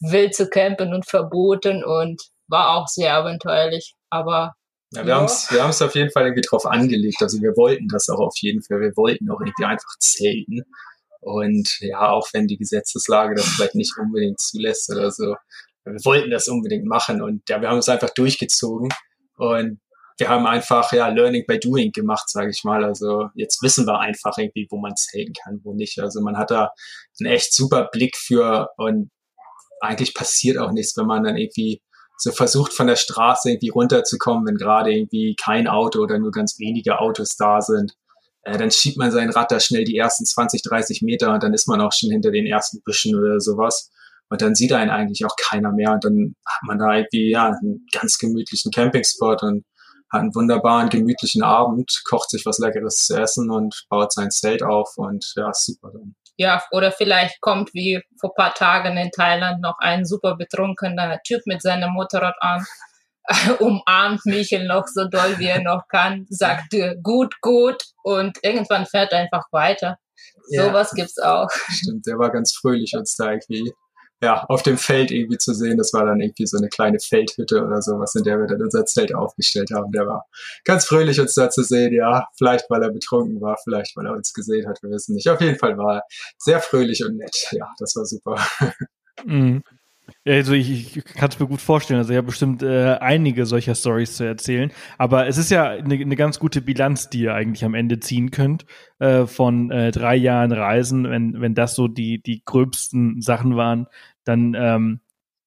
wild zu campen und verboten und war auch sehr abenteuerlich. Aber ja, wir ja. haben es wir haben's auf jeden Fall irgendwie drauf angelegt. Also wir wollten das auch auf jeden Fall. Wir wollten auch irgendwie einfach zelten. Und ja, auch wenn die Gesetzeslage das vielleicht nicht unbedingt zulässt oder so, wir wollten das unbedingt machen. Und ja, wir haben es einfach durchgezogen. Und wir haben einfach ja Learning by Doing gemacht, sage ich mal. Also jetzt wissen wir einfach irgendwie, wo man zelten kann, wo nicht. Also man hat da einen echt super Blick für und eigentlich passiert auch nichts, wenn man dann irgendwie so versucht von der Straße irgendwie runterzukommen, wenn gerade irgendwie kein Auto oder nur ganz wenige Autos da sind. Äh, dann schiebt man sein Rad da schnell die ersten 20, 30 Meter und dann ist man auch schon hinter den ersten Büschen oder sowas. Und dann sieht einen eigentlich auch keiner mehr. Und dann hat man da irgendwie ja, einen ganz gemütlichen Campingspot und hat einen wunderbaren, gemütlichen Abend, kocht sich was Leckeres zu essen und baut sein Zelt auf und ja, super dann. Ja, oder vielleicht kommt wie vor paar Tagen in Thailand noch ein super betrunkener Typ mit seinem Motorrad an, <laughs> umarmt Michel noch so doll, wie er noch kann, sagt gut, gut und irgendwann fährt er einfach weiter. Ja. Sowas gibt's auch. Stimmt, der war ganz fröhlich uns da irgendwie ja, auf dem Feld irgendwie zu sehen. Das war dann irgendwie so eine kleine Feldhütte oder sowas, in der wir dann unser Zelt aufgestellt haben. Der war ganz fröhlich, uns da zu sehen. Ja, vielleicht weil er betrunken war, vielleicht weil er uns gesehen hat, wir wissen nicht. Auf jeden Fall war er sehr fröhlich und nett. Ja, das war super. Mhm. Also ich, ich kann es mir gut vorstellen. Also ich habe bestimmt äh, einige solcher Stories zu erzählen. Aber es ist ja eine, eine ganz gute Bilanz, die ihr eigentlich am Ende ziehen könnt äh, von äh, drei Jahren Reisen, wenn, wenn das so die, die gröbsten Sachen waren, dann, ähm,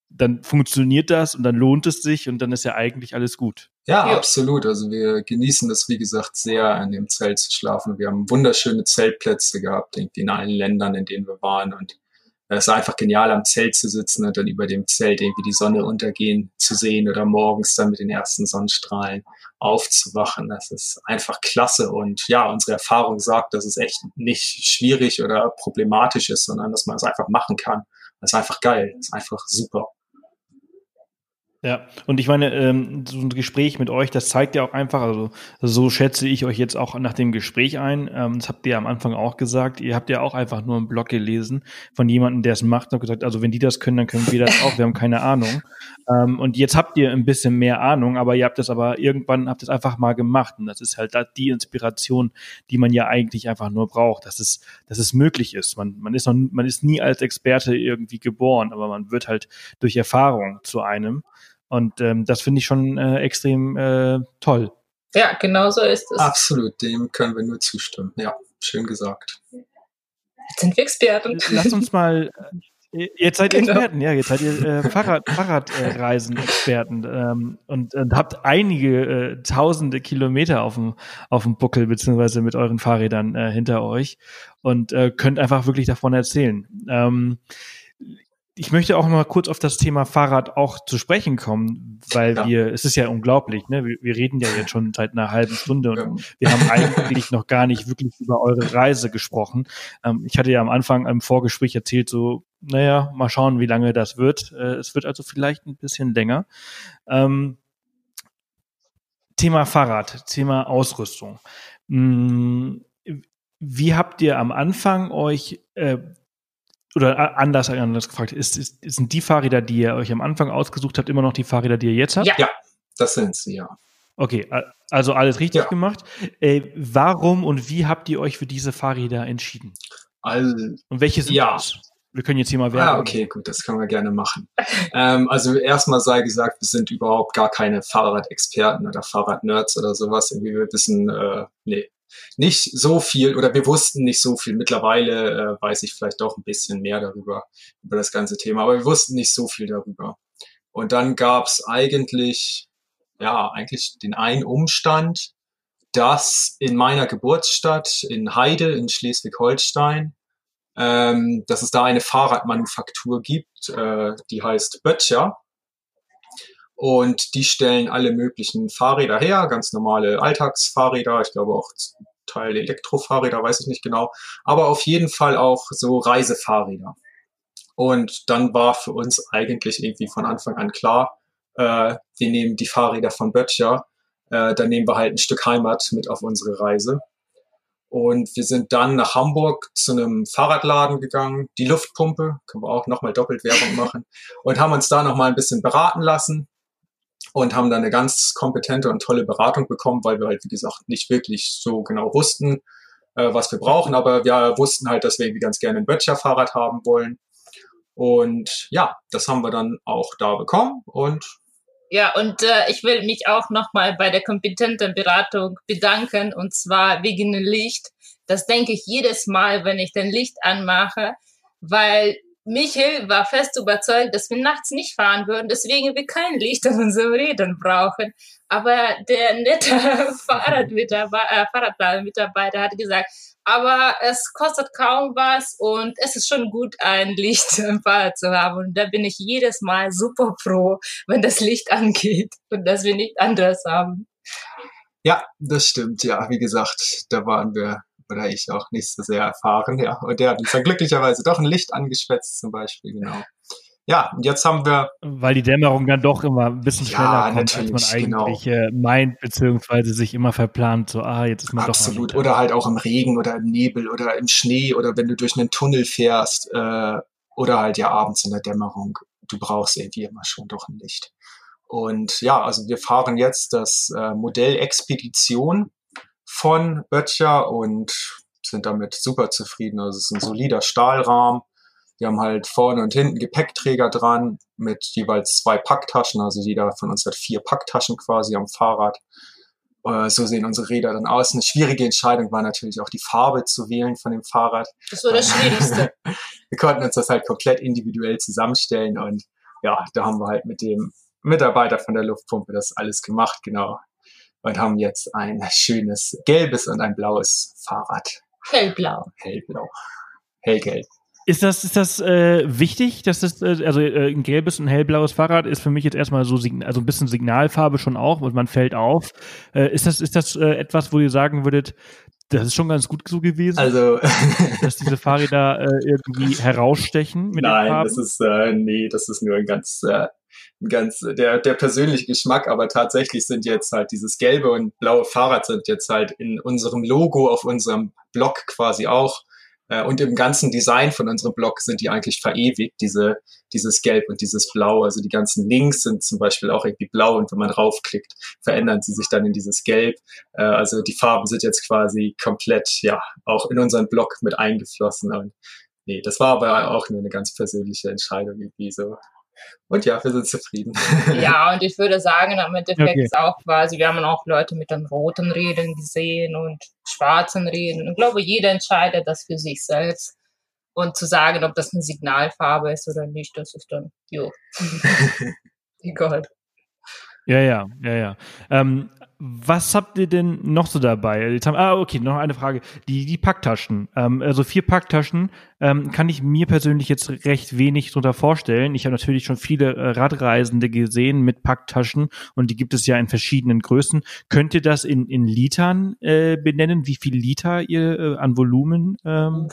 dann funktioniert das und dann lohnt es sich und dann ist ja eigentlich alles gut. Ja, ja, absolut. Also wir genießen es, wie gesagt, sehr, in dem Zelt zu schlafen. Wir haben wunderschöne Zeltplätze gehabt, irgendwie in allen Ländern, in denen wir waren und es ist einfach genial, am Zelt zu sitzen und dann über dem Zelt irgendwie die Sonne untergehen zu sehen oder morgens dann mit den ersten Sonnenstrahlen aufzuwachen. Das ist einfach klasse. Und ja, unsere Erfahrung sagt, dass es echt nicht schwierig oder problematisch ist, sondern dass man es einfach machen kann. Das ist einfach geil. Das ist einfach super. Ja, und ich meine, ähm, so ein Gespräch mit euch, das zeigt ja auch einfach, also so schätze ich euch jetzt auch nach dem Gespräch ein. Ähm, das habt ihr am Anfang auch gesagt. Ihr habt ja auch einfach nur einen Blog gelesen von jemandem, der es macht und gesagt, also wenn die das können, dann können wir das auch. Wir haben keine Ahnung. Ähm, und jetzt habt ihr ein bisschen mehr Ahnung, aber ihr habt das aber irgendwann habt es einfach mal gemacht. Und das ist halt die Inspiration, die man ja eigentlich einfach nur braucht, dass es, dass es möglich ist. Man, man ist noch, man ist nie als Experte irgendwie geboren, aber man wird halt durch Erfahrung zu einem. Und ähm, das finde ich schon äh, extrem äh, toll. Ja, genau so ist es. Absolut, dem können wir nur zustimmen. Ja, schön gesagt. Jetzt sind wir Experten. Lass uns mal. Äh, jetzt seid ihr genau. Experten, ja, jetzt seid ihr äh, Fahrrad, <laughs> Fahrradreisen-Experten ähm, und, und habt einige äh, tausende Kilometer auf dem, auf dem Buckel, beziehungsweise mit euren Fahrrädern äh, hinter euch und äh, könnt einfach wirklich davon erzählen. Ähm, ich möchte auch mal kurz auf das Thema Fahrrad auch zu sprechen kommen, weil ja. wir, es ist ja unglaublich, ne? Wir, wir, reden ja jetzt schon seit einer halben Stunde und wir haben eigentlich noch gar nicht wirklich über eure Reise gesprochen. Ähm, ich hatte ja am Anfang im Vorgespräch erzählt, so, naja, mal schauen, wie lange das wird. Äh, es wird also vielleicht ein bisschen länger. Ähm, Thema Fahrrad, Thema Ausrüstung. Hm, wie habt ihr am Anfang euch äh, oder anders, anders gefragt, ist, ist, sind die Fahrräder, die ihr euch am Anfang ausgesucht habt, immer noch die Fahrräder, die ihr jetzt habt? Ja, ja das sind sie, ja. Okay, also alles richtig ja. gemacht. Äh, warum und wie habt ihr euch für diese Fahrräder entschieden? Also, und welche sind ja. das? Wir können jetzt hier mal werden. Ah, okay, gut, das können wir gerne machen. <laughs> ähm, also erstmal sei gesagt, wir sind überhaupt gar keine Fahrradexperten oder Fahrradnerds oder sowas. Irgendwie wir wissen, äh, nee, nicht so viel oder wir wussten nicht so viel. Mittlerweile äh, weiß ich vielleicht doch ein bisschen mehr darüber, über das ganze Thema, aber wir wussten nicht so viel darüber. Und dann gab's eigentlich, ja, eigentlich den einen Umstand, dass in meiner Geburtsstadt in Heide in Schleswig-Holstein, ähm, dass es da eine Fahrradmanufaktur gibt, äh, die heißt Böttcher. Und die stellen alle möglichen Fahrräder her, ganz normale Alltagsfahrräder, ich glaube auch Teil Elektrofahrräder, weiß ich nicht genau, aber auf jeden Fall auch so Reisefahrräder. Und dann war für uns eigentlich irgendwie von Anfang an klar, äh, wir nehmen die Fahrräder von Böttcher, äh, dann nehmen wir halt ein Stück Heimat mit auf unsere Reise. Und wir sind dann nach Hamburg zu einem Fahrradladen gegangen, die Luftpumpe, können wir auch nochmal doppelt Werbung machen, und haben uns da nochmal ein bisschen beraten lassen und haben dann eine ganz kompetente und tolle Beratung bekommen, weil wir halt, wie gesagt, nicht wirklich so genau wussten, äh, was wir brauchen, aber wir wussten halt, dass wir irgendwie ganz gerne ein Böttcher-Fahrrad haben wollen. Und ja, das haben wir dann auch da bekommen und ja, und äh, ich will mich auch nochmal bei der kompetenten Beratung bedanken, und zwar wegen dem Licht. Das denke ich jedes Mal, wenn ich den Licht anmache, weil Michael war fest überzeugt, dass wir nachts nicht fahren würden, deswegen wir kein Licht an unseren Rädern brauchen. Aber der nette <laughs> Fahrradmitarbeiter, äh, Fahrradmitarbeiter hat gesagt, aber es kostet kaum was und es ist schon gut, ein Licht <laughs> im Fahrrad zu haben. Und da bin ich jedes Mal super froh, wenn das Licht <laughs> angeht und dass wir nicht anderes haben. Ja, das stimmt. Ja, wie gesagt, da waren wir oder ich auch nicht so sehr erfahren, ja. Und der hat uns dann glücklicherweise doch ein Licht angeschwätzt zum Beispiel, genau. Ja, und jetzt haben wir. Weil die Dämmerung dann doch immer ein bisschen schneller ja, kommt, als man genau. eigentlich genau. meint, beziehungsweise sich immer verplant, so, ah, jetzt ist man Absolut. doch. Absolut. Oder halt auch im Regen oder im Nebel oder im Schnee oder wenn du durch einen Tunnel fährst äh, oder halt ja abends in der Dämmerung. Du brauchst irgendwie immer schon doch ein Licht. Und ja, also wir fahren jetzt das äh, Modell Expedition von Böttcher und sind damit super zufrieden. Also es ist ein solider Stahlrahmen. Wir haben halt vorne und hinten Gepäckträger dran mit jeweils zwei Packtaschen. Also jeder von uns hat vier Packtaschen quasi am Fahrrad. Äh, so sehen unsere Räder dann aus. Eine schwierige Entscheidung war natürlich auch die Farbe zu wählen von dem Fahrrad. Das war das Schwierigste. <laughs> wir konnten uns das halt komplett individuell zusammenstellen und ja, da haben wir halt mit dem Mitarbeiter von der Luftpumpe das alles gemacht, genau und haben jetzt ein schönes gelbes und ein blaues Fahrrad. Hellblau. Hellblau. Hellgelb. Ist das, ist das äh, wichtig, dass das, äh, also äh, ein gelbes und hellblaues Fahrrad ist für mich jetzt erstmal so, also ein bisschen Signalfarbe schon auch und man fällt auf. Äh, ist das, ist das äh, etwas, wo ihr sagen würdet, das ist schon ganz gut so gewesen? Also, <laughs> dass diese Fahrräder äh, irgendwie herausstechen mit Nein, den Farben? das ist, äh, nee, das ist nur ein ganz äh, ganz der, der persönliche Geschmack, aber tatsächlich sind jetzt halt dieses gelbe und blaue Fahrrad sind jetzt halt in unserem Logo auf unserem Blog quasi auch äh, und im ganzen Design von unserem Blog sind die eigentlich verewigt, diese, dieses Gelb und dieses Blau. Also die ganzen Links sind zum Beispiel auch irgendwie blau und wenn man raufklickt, verändern sie sich dann in dieses Gelb. Äh, also die Farben sind jetzt quasi komplett, ja, auch in unseren Blog mit eingeflossen. Und nee, das war aber auch nur eine ganz persönliche Entscheidung irgendwie so. Und ja, wir sind zufrieden. <laughs> Ja, und ich würde sagen, im Endeffekt okay. ist auch quasi, wir haben auch Leute mit den roten Rädern gesehen und schwarzen Rädern. Ich glaube, jeder entscheidet das für sich selbst. Und zu sagen, ob das eine Signalfarbe ist oder nicht, das ist dann, jo. <laughs> Egal. Ja, ja, ja, ja. Ähm, was habt ihr denn noch so dabei? Jetzt haben, ah, okay, noch eine Frage. Die, die Packtaschen. Ähm, also vier Packtaschen ähm, kann ich mir persönlich jetzt recht wenig drunter vorstellen. Ich habe natürlich schon viele äh, Radreisende gesehen mit Packtaschen und die gibt es ja in verschiedenen Größen. Könnt ihr das in, in Litern äh, benennen, wie viel Liter ihr äh, an Volumen ähm,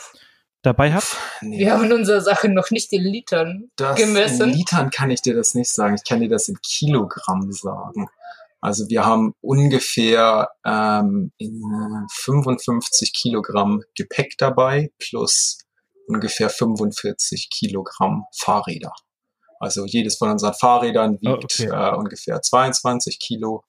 dabei habt? Nee. Wir haben unsere Sache noch nicht in Litern das gemessen. In Litern kann ich dir das nicht sagen. Ich kann dir das in Kilogramm sagen. Also wir haben ungefähr ähm, 55 Kilogramm Gepäck dabei plus ungefähr 45 Kilogramm Fahrräder. Also jedes von unseren Fahrrädern oh, wiegt oh, okay. äh, ungefähr 22 Kilo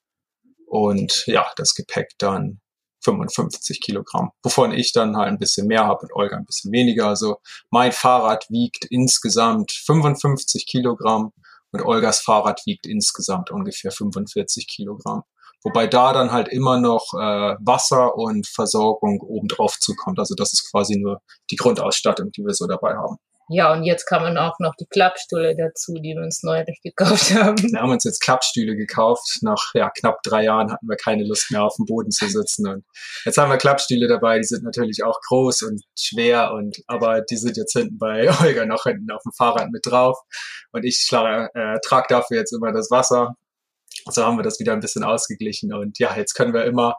und ja, das Gepäck dann 55 Kilogramm, wovon ich dann halt ein bisschen mehr habe und Olga ein bisschen weniger. Also mein Fahrrad wiegt insgesamt 55 Kilogramm und Olgas Fahrrad wiegt insgesamt ungefähr 45 Kilogramm. Wobei da dann halt immer noch äh, Wasser und Versorgung obendrauf zukommt. Also das ist quasi nur die Grundausstattung, die wir so dabei haben. Ja, und jetzt kann man auch noch die Klappstühle dazu, die wir uns neulich gekauft haben. Wir haben uns jetzt Klappstühle gekauft. Nach ja, knapp drei Jahren hatten wir keine Lust mehr auf dem Boden zu sitzen. Und jetzt haben wir Klappstühle dabei, die sind natürlich auch groß und schwer, und aber die sind jetzt hinten bei <laughs> Olga noch hinten auf dem Fahrrad mit drauf. Und ich äh, trage dafür jetzt immer das Wasser. So haben wir das wieder ein bisschen ausgeglichen. Und ja, jetzt können wir immer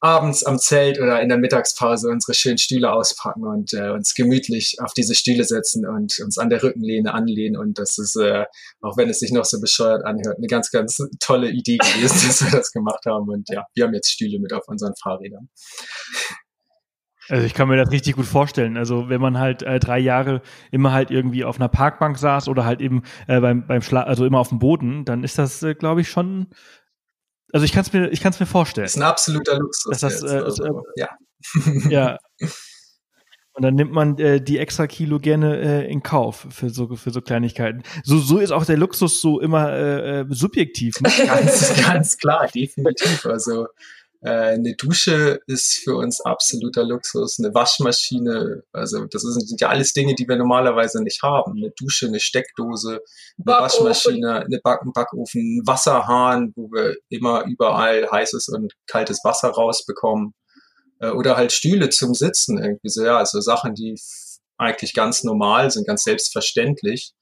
abends am Zelt oder in der Mittagspause unsere schönen Stühle auspacken und äh, uns gemütlich auf diese Stühle setzen und uns an der Rückenlehne anlehnen. Und das ist, äh, auch wenn es sich noch so bescheuert anhört, eine ganz, ganz tolle Idee gewesen, <laughs> dass wir das gemacht haben. Und ja, wir haben jetzt Stühle mit auf unseren Fahrrädern. Also ich kann mir das richtig gut vorstellen. Also wenn man halt äh, drei Jahre immer halt irgendwie auf einer Parkbank saß oder halt eben äh, beim beim Schla also immer auf dem Boden, dann ist das, äh, glaube ich, schon also ich kann es mir, ich kann es mir vorstellen. Das ist ein absoluter Luxus. Das, äh, also, äh, ja. <laughs> ja. <laughs> Und dann nimmt man äh, die extra Kilo gerne äh, in Kauf für so für so Kleinigkeiten. So so ist auch der Luxus so immer äh, äh subjektiv. Ne? <laughs> ganz ganz klar, definitiv. Also eine Dusche ist für uns absoluter Luxus. Eine Waschmaschine, also das sind ja alles Dinge, die wir normalerweise nicht haben. Eine Dusche, eine Steckdose, eine Backofen. Waschmaschine, eine Backen, Backofen, ein Wasserhahn, wo wir immer überall heißes und kaltes Wasser rausbekommen. Äh, oder halt Stühle zum Sitzen irgendwie so. Ja, also Sachen, die eigentlich ganz normal sind, ganz selbstverständlich.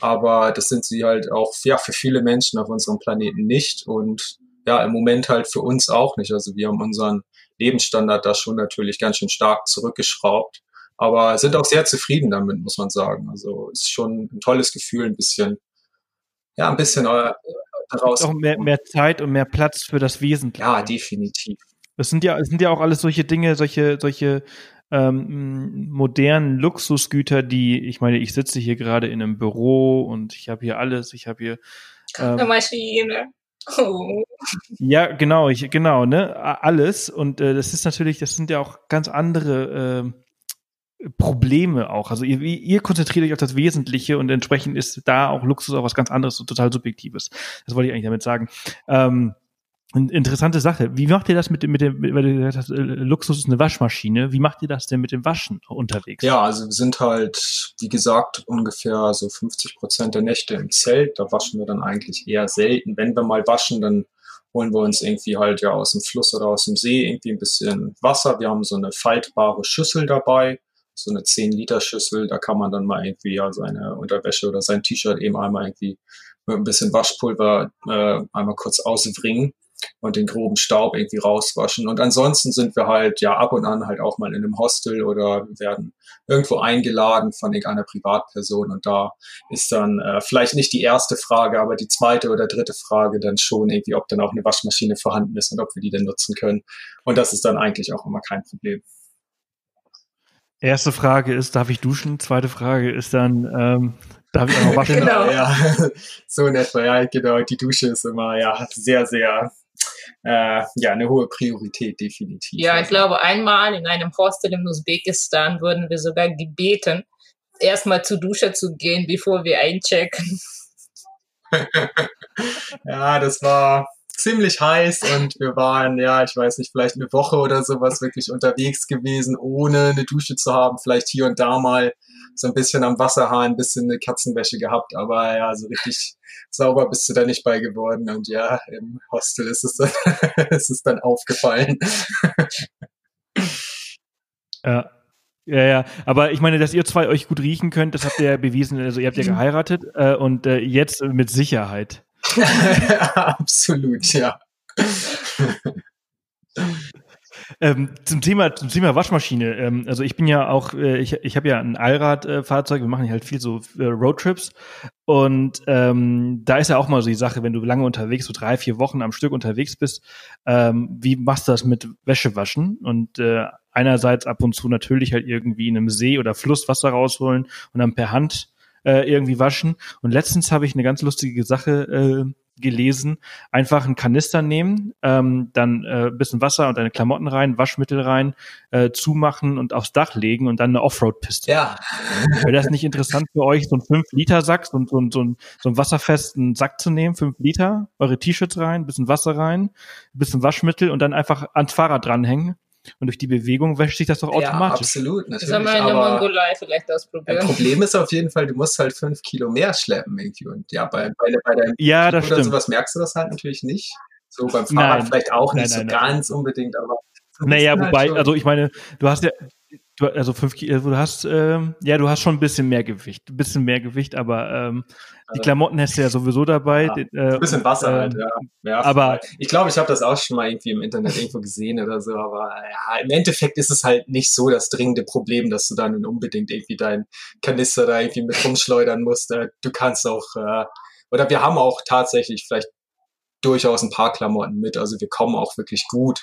Aber das sind sie halt auch ja, für viele Menschen auf unserem Planeten nicht. Und ja, im Moment halt für uns auch nicht. Also wir haben unseren Lebensstandard da schon natürlich ganz schön stark zurückgeschraubt, aber sind auch sehr zufrieden damit, muss man sagen. Also ist schon ein tolles Gefühl, ein bisschen, ja, ein bisschen äh, daraus. Auch mehr, mehr Zeit und mehr Platz für das Wesentliche. Ja, definitiv. Das sind ja, das sind ja auch alles solche Dinge, solche, solche ähm, modernen Luxusgüter, die, ich meine, ich sitze hier gerade in einem Büro und ich habe hier alles, ich habe hier ähm, Maschine. Oh. Ja, genau, ich, genau, ne? Alles. Und äh, das ist natürlich, das sind ja auch ganz andere äh, Probleme auch. Also ihr, ihr konzentriert euch auf das Wesentliche und entsprechend ist da auch Luxus auch was ganz anderes und total Subjektives. Das wollte ich eigentlich damit sagen. Ähm, Interessante Sache. Wie macht ihr das mit dem, mit dem, weil du gesagt hast, äh, Luxus ist eine Waschmaschine. Wie macht ihr das denn mit dem Waschen unterwegs? Ja, also wir sind halt, wie gesagt, ungefähr so 50 Prozent der Nächte im Zelt. Da waschen wir dann eigentlich eher selten. Wenn wir mal waschen, dann holen wir uns irgendwie halt ja aus dem Fluss oder aus dem See irgendwie ein bisschen Wasser. Wir haben so eine faltbare Schüssel dabei, so eine 10 Liter Schüssel. Da kann man dann mal irgendwie ja seine Unterwäsche oder sein T-Shirt eben einmal irgendwie mit ein bisschen Waschpulver äh, einmal kurz auswringen und den groben Staub irgendwie rauswaschen. Und ansonsten sind wir halt ja ab und an halt auch mal in einem Hostel oder werden irgendwo eingeladen von irgendeiner Privatperson. Und da ist dann äh, vielleicht nicht die erste Frage, aber die zweite oder dritte Frage dann schon irgendwie, ob dann auch eine Waschmaschine vorhanden ist und ob wir die denn nutzen können. Und das ist dann eigentlich auch immer kein Problem. Erste Frage ist, darf ich duschen? Zweite Frage ist dann, ähm, darf ich auch noch waschen? <laughs> genau, ja, <laughs> so in etwa, ja, genau. Die Dusche ist immer, ja, sehr, sehr äh, ja, eine hohe Priorität definitiv. Ja, ich glaube, einmal in einem Hostel in Usbekistan wurden wir sogar gebeten, erstmal zur Dusche zu gehen, bevor wir einchecken. <laughs> ja, das war ziemlich heiß und wir waren, ja, ich weiß nicht, vielleicht eine Woche oder sowas wirklich unterwegs gewesen, ohne eine Dusche zu haben, vielleicht hier und da mal so ein bisschen am Wasserhahn, ein bisschen eine Katzenwäsche gehabt, aber ja, so richtig sauber bist du da nicht bei geworden und ja, im Hostel ist es dann, <laughs> ist es dann aufgefallen. Ja. Ja, ja, aber ich meine, dass ihr zwei euch gut riechen könnt, das habt ihr ja bewiesen. Also ihr habt ja geheiratet äh, und äh, jetzt mit Sicherheit. <laughs> Absolut, ja. Ähm, zum Thema zum Thema Waschmaschine. Ähm, also ich bin ja auch, äh, ich, ich habe ja ein Allradfahrzeug. Äh, wir machen halt viel so äh, Roadtrips und ähm, da ist ja auch mal so die Sache, wenn du lange unterwegs, so drei vier Wochen am Stück unterwegs bist, ähm, wie machst du das mit Wäschewaschen? Und äh, einerseits ab und zu natürlich halt irgendwie in einem See oder Fluss Wasser rausholen und dann per Hand äh, irgendwie waschen. Und letztens habe ich eine ganz lustige Sache äh, gelesen, einfach einen Kanister nehmen, ähm, dann äh, bisschen Wasser und deine Klamotten rein, Waschmittel rein, äh, zumachen und aufs Dach legen und dann eine Offroad-Piste. Ja. Wäre das nicht interessant für euch, so einen 5-Liter-Sack, so, so, so, so einen wasserfesten Sack zu nehmen, 5 Liter, eure T-Shirts rein, bisschen Wasser rein, bisschen Waschmittel und dann einfach ans Fahrrad dranhängen und durch die Bewegung wäscht sich das doch automatisch. Ja, absolut, natürlich. Das haben wir in der Mongolei vielleicht ausprobiert. Ein Problem ist auf jeden Fall, du musst halt fünf Kilo mehr schleppen irgendwie. Und ja, bei, bei, bei deinem ja, das oder stimmt. sowas merkst du das halt natürlich nicht. So beim Fahrrad nein. vielleicht auch nicht nein, nein, so ganz unbedingt, aber. Naja, halt wobei, also ich meine, du hast ja, du, also fünf Kilo, du hast, ähm, ja, du hast schon ein bisschen mehr Gewicht, ein bisschen mehr Gewicht, aber ähm, die äh, Klamotten hast du ja sowieso dabei. Ja, äh, ein bisschen Wasser äh, halt, ja. ja aber ich glaube, ich habe das auch schon mal irgendwie im Internet irgendwo gesehen oder so, aber ja, im Endeffekt ist es halt nicht so das dringende Problem, dass du dann unbedingt irgendwie deinen Kanister da irgendwie mit rumschleudern musst. Äh, du kannst auch, äh, oder wir haben auch tatsächlich vielleicht durchaus ein paar Klamotten mit, also wir kommen auch wirklich gut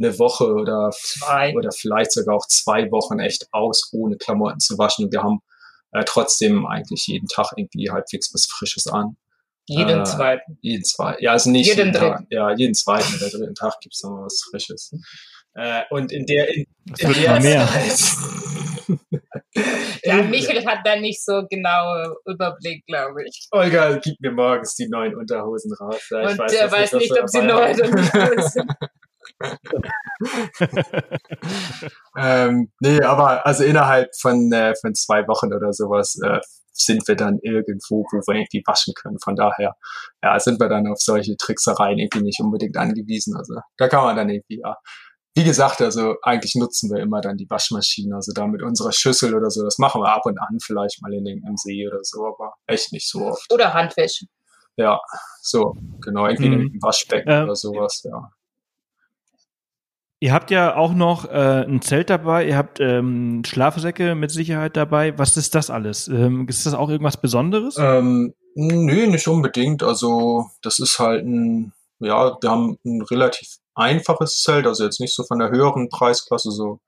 eine Woche oder zwei. oder vielleicht sogar auch zwei Wochen echt aus, ohne Klamotten zu waschen. Und wir haben äh, trotzdem eigentlich jeden Tag irgendwie halbwegs was Frisches an. Jeden äh, zweiten. Jeden zweiten. Ja, also nicht jeden, jeden Tag. Ja, jeden zweiten oder dritten Tag gibt's noch was Frisches. Äh, und in der, in, in der mehr. <laughs> ja, Michael hat da nicht so genau Überblick, glaube ich. Olga gibt mir morgens die neuen Unterhosen raus. Ja, und weiß der weiß nicht, ob sie neu oder nicht sind. <laughs> <laughs> ähm, nee, aber also innerhalb von, äh, von zwei Wochen oder sowas äh, sind wir dann irgendwo, wo wir irgendwie waschen können. Von daher ja, sind wir dann auf solche Tricksereien irgendwie nicht unbedingt angewiesen. Also da kann man dann irgendwie, ja. Wie gesagt, also eigentlich nutzen wir immer dann die Waschmaschine, also da mit unserer Schüssel oder so. Das machen wir ab und an vielleicht mal in irgendeinem See oder so, aber echt nicht so oft. Oder Handwäsche. Ja, so, genau, irgendwie mhm. in Waschbecken ähm, oder sowas, ja. Ihr habt ja auch noch äh, ein Zelt dabei, ihr habt ähm, Schlafsäcke mit Sicherheit dabei. Was ist das alles? Ähm, ist das auch irgendwas Besonderes? Ähm, nö, nicht unbedingt. Also das ist halt ein, ja, wir haben ein relativ einfaches Zelt, also jetzt nicht so von der höheren Preisklasse, so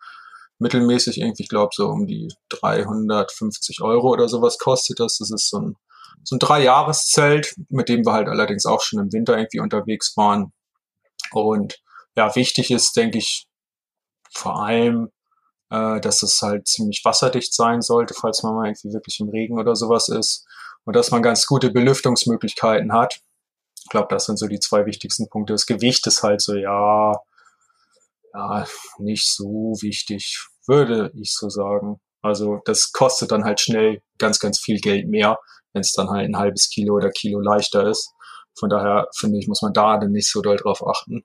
mittelmäßig irgendwie, ich glaube so um die 350 Euro oder sowas kostet das. Das ist so ein, so ein Drei-Jahres-Zelt, mit dem wir halt allerdings auch schon im Winter irgendwie unterwegs waren. Und ja, wichtig ist, denke ich, vor allem, äh, dass es halt ziemlich wasserdicht sein sollte, falls man mal irgendwie wirklich im Regen oder sowas ist. Und dass man ganz gute Belüftungsmöglichkeiten hat. Ich glaube, das sind so die zwei wichtigsten Punkte. Das Gewicht ist halt so, ja, ja, nicht so wichtig, würde ich so sagen. Also das kostet dann halt schnell ganz, ganz viel Geld mehr, wenn es dann halt ein halbes Kilo oder Kilo leichter ist. Von daher finde ich, muss man da dann nicht so doll drauf achten.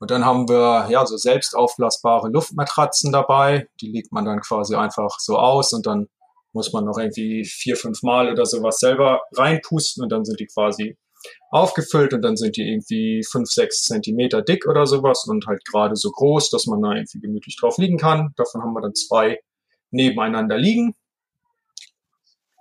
Und dann haben wir ja so selbst aufblasbare Luftmatratzen dabei. Die legt man dann quasi einfach so aus und dann muss man noch irgendwie vier, fünf Mal oder sowas selber reinpusten und dann sind die quasi aufgefüllt und dann sind die irgendwie fünf, sechs Zentimeter dick oder sowas und halt gerade so groß, dass man da irgendwie gemütlich drauf liegen kann. Davon haben wir dann zwei nebeneinander liegen.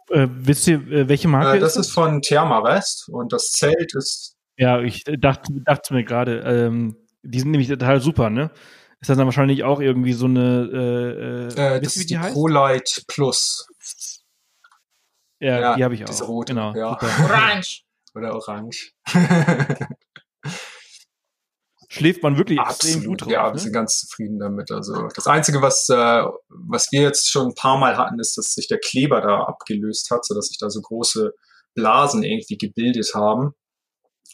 Äh, wisst ihr, äh, welche Marke äh, das ist das? ist von Thermarest und das Zelt ist. Ja, ich dachte, dachte mir gerade, ähm, die sind nämlich total super, ne? Ist das dann wahrscheinlich auch irgendwie so eine, äh, äh, das wie die heißt? ProLight Plus. Ja, ja die habe ich auch. Diese rote, genau. Ja. Orange. <laughs> Oder orange. <laughs> Schläft man wirklich Absolut, extrem gut drauf. Ja, ne? wir sind ganz zufrieden damit. Also das Einzige, was, äh, was wir jetzt schon ein paar Mal hatten, ist, dass sich der Kleber da abgelöst hat, sodass sich da so große Blasen irgendwie gebildet haben.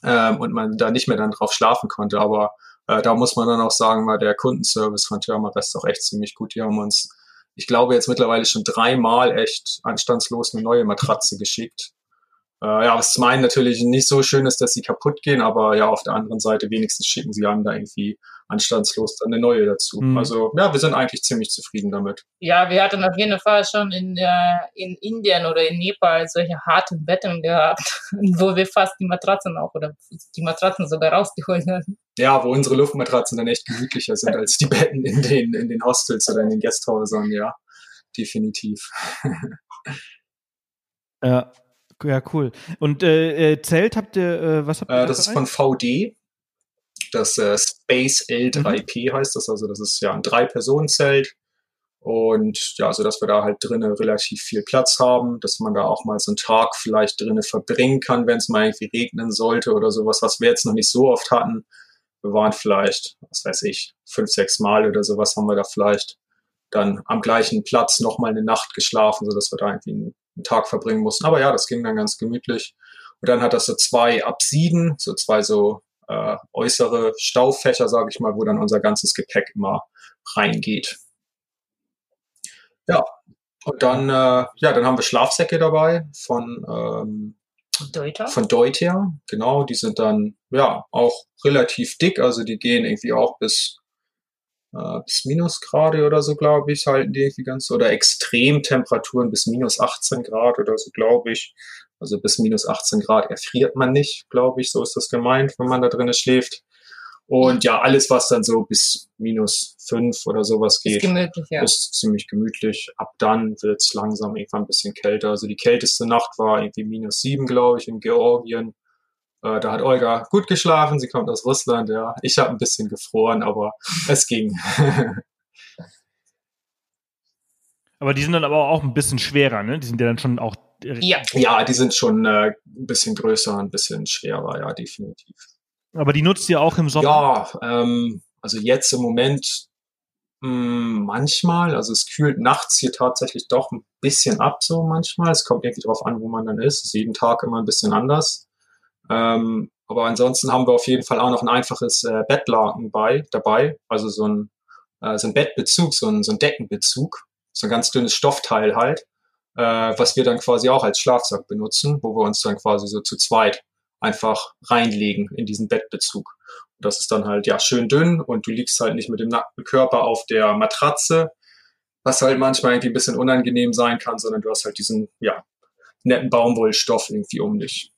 ähm, und man da nicht mehr dann drauf schlafen konnte. Aber äh, da muss man dann auch sagen, mal der Kundenservice von Thermarest auch echt ziemlich gut. Die haben uns, ich glaube, jetzt mittlerweile schon dreimal echt anstandslos eine neue Matratze geschickt. Äh, ja, was zum einen natürlich nicht so schön ist, dass sie kaputt gehen, aber ja, auf der anderen Seite wenigstens schicken sie einem da irgendwie anstandslos dann eine neue dazu. Mhm. Also ja, wir sind eigentlich ziemlich zufrieden damit. Ja, wir hatten auf jeden Fall schon in, äh, in Indien oder in Nepal solche harten Betten gehabt, <laughs> wo wir fast die Matratzen auch oder die Matratzen sogar rausgeholt haben. Ja, wo unsere Luftmatratzen dann echt gemütlicher sind als die Betten in den, in den Hostels oder in den Gasthäusern, ja. Definitiv. Ja, ja, cool. Und äh, äh, Zelt habt ihr, äh, was habt ihr? Äh, das ist von VD. Das äh, Space L3P mhm. heißt das. Also das ist ja ein Drei-Personen-Zelt. Und ja, so dass wir da halt drinnen relativ viel Platz haben, dass man da auch mal so einen Tag vielleicht drinnen verbringen kann, wenn es mal irgendwie regnen sollte oder sowas, was wir jetzt noch nicht so oft hatten. Wir waren vielleicht, was weiß ich, fünf, sechs Mal oder sowas haben wir da vielleicht dann am gleichen Platz nochmal eine Nacht geschlafen, so dass wir da irgendwie einen Tag verbringen mussten. Aber ja, das ging dann ganz gemütlich. Und dann hat das so zwei Apsiden, so zwei so äh, äußere Staufächer, sage ich mal, wo dann unser ganzes Gepäck immer reingeht. Ja, und dann, äh, ja, dann haben wir Schlafsäcke dabei von ähm, Deuter. Von Deuter, genau. Die sind dann ja auch relativ dick, also die gehen irgendwie auch bis äh, bis Minusgrade oder so, glaube ich, halten die irgendwie ganz, oder Extremtemperaturen bis minus 18 Grad oder so, glaube ich. Also bis minus 18 Grad erfriert man nicht, glaube ich, so ist das gemeint, wenn man da drinnen schläft. Und ja, alles, was dann so bis minus 5 oder sowas geht, ist, gemütlich, ja. ist ziemlich gemütlich. Ab dann wird's langsam irgendwann ein bisschen kälter. Also die kälteste Nacht war irgendwie minus 7, glaube ich, in Georgien. Äh, da hat Olga gut geschlafen, sie kommt aus Russland, ja. Ich habe ein bisschen gefroren, aber es ging. <laughs> aber die sind dann aber auch ein bisschen schwerer, ne? Die sind ja dann schon auch. Ja, ja die sind schon äh, ein bisschen größer, ein bisschen schwerer, ja, definitiv. Aber die nutzt ihr auch im Sommer? Ja, ähm, also jetzt im Moment mh, hm, manchmal, also es kühlt nachts hier tatsächlich doch ein bisschen ab, so manchmal. Es kommt irgendwie drauf an, wo man dann ist. Es ist jeden Tag immer ein bisschen anders. Ähm, aber ansonsten haben wir auf jeden Fall auch noch ein einfaches äh, Bettlaken bei, dabei, also so ein, äh, so ein Bettbezug, so ein, so ein Deckenbezug, so ein ganz dünnes Stoffteil halt, äh, was wir dann quasi auch als Schlafsack benutzen, wo wir uns dann quasi so zu zweit einfach reinlegen in diesen Bettbezug. Und das ist dann halt ja schön dünn und du liegst halt nicht mit dem nackten Körper auf der Matratze, was halt manchmal irgendwie ein bisschen unangenehm sein kann, sondern du hast halt diesen ja netten Baumwollstoff irgendwie um dich.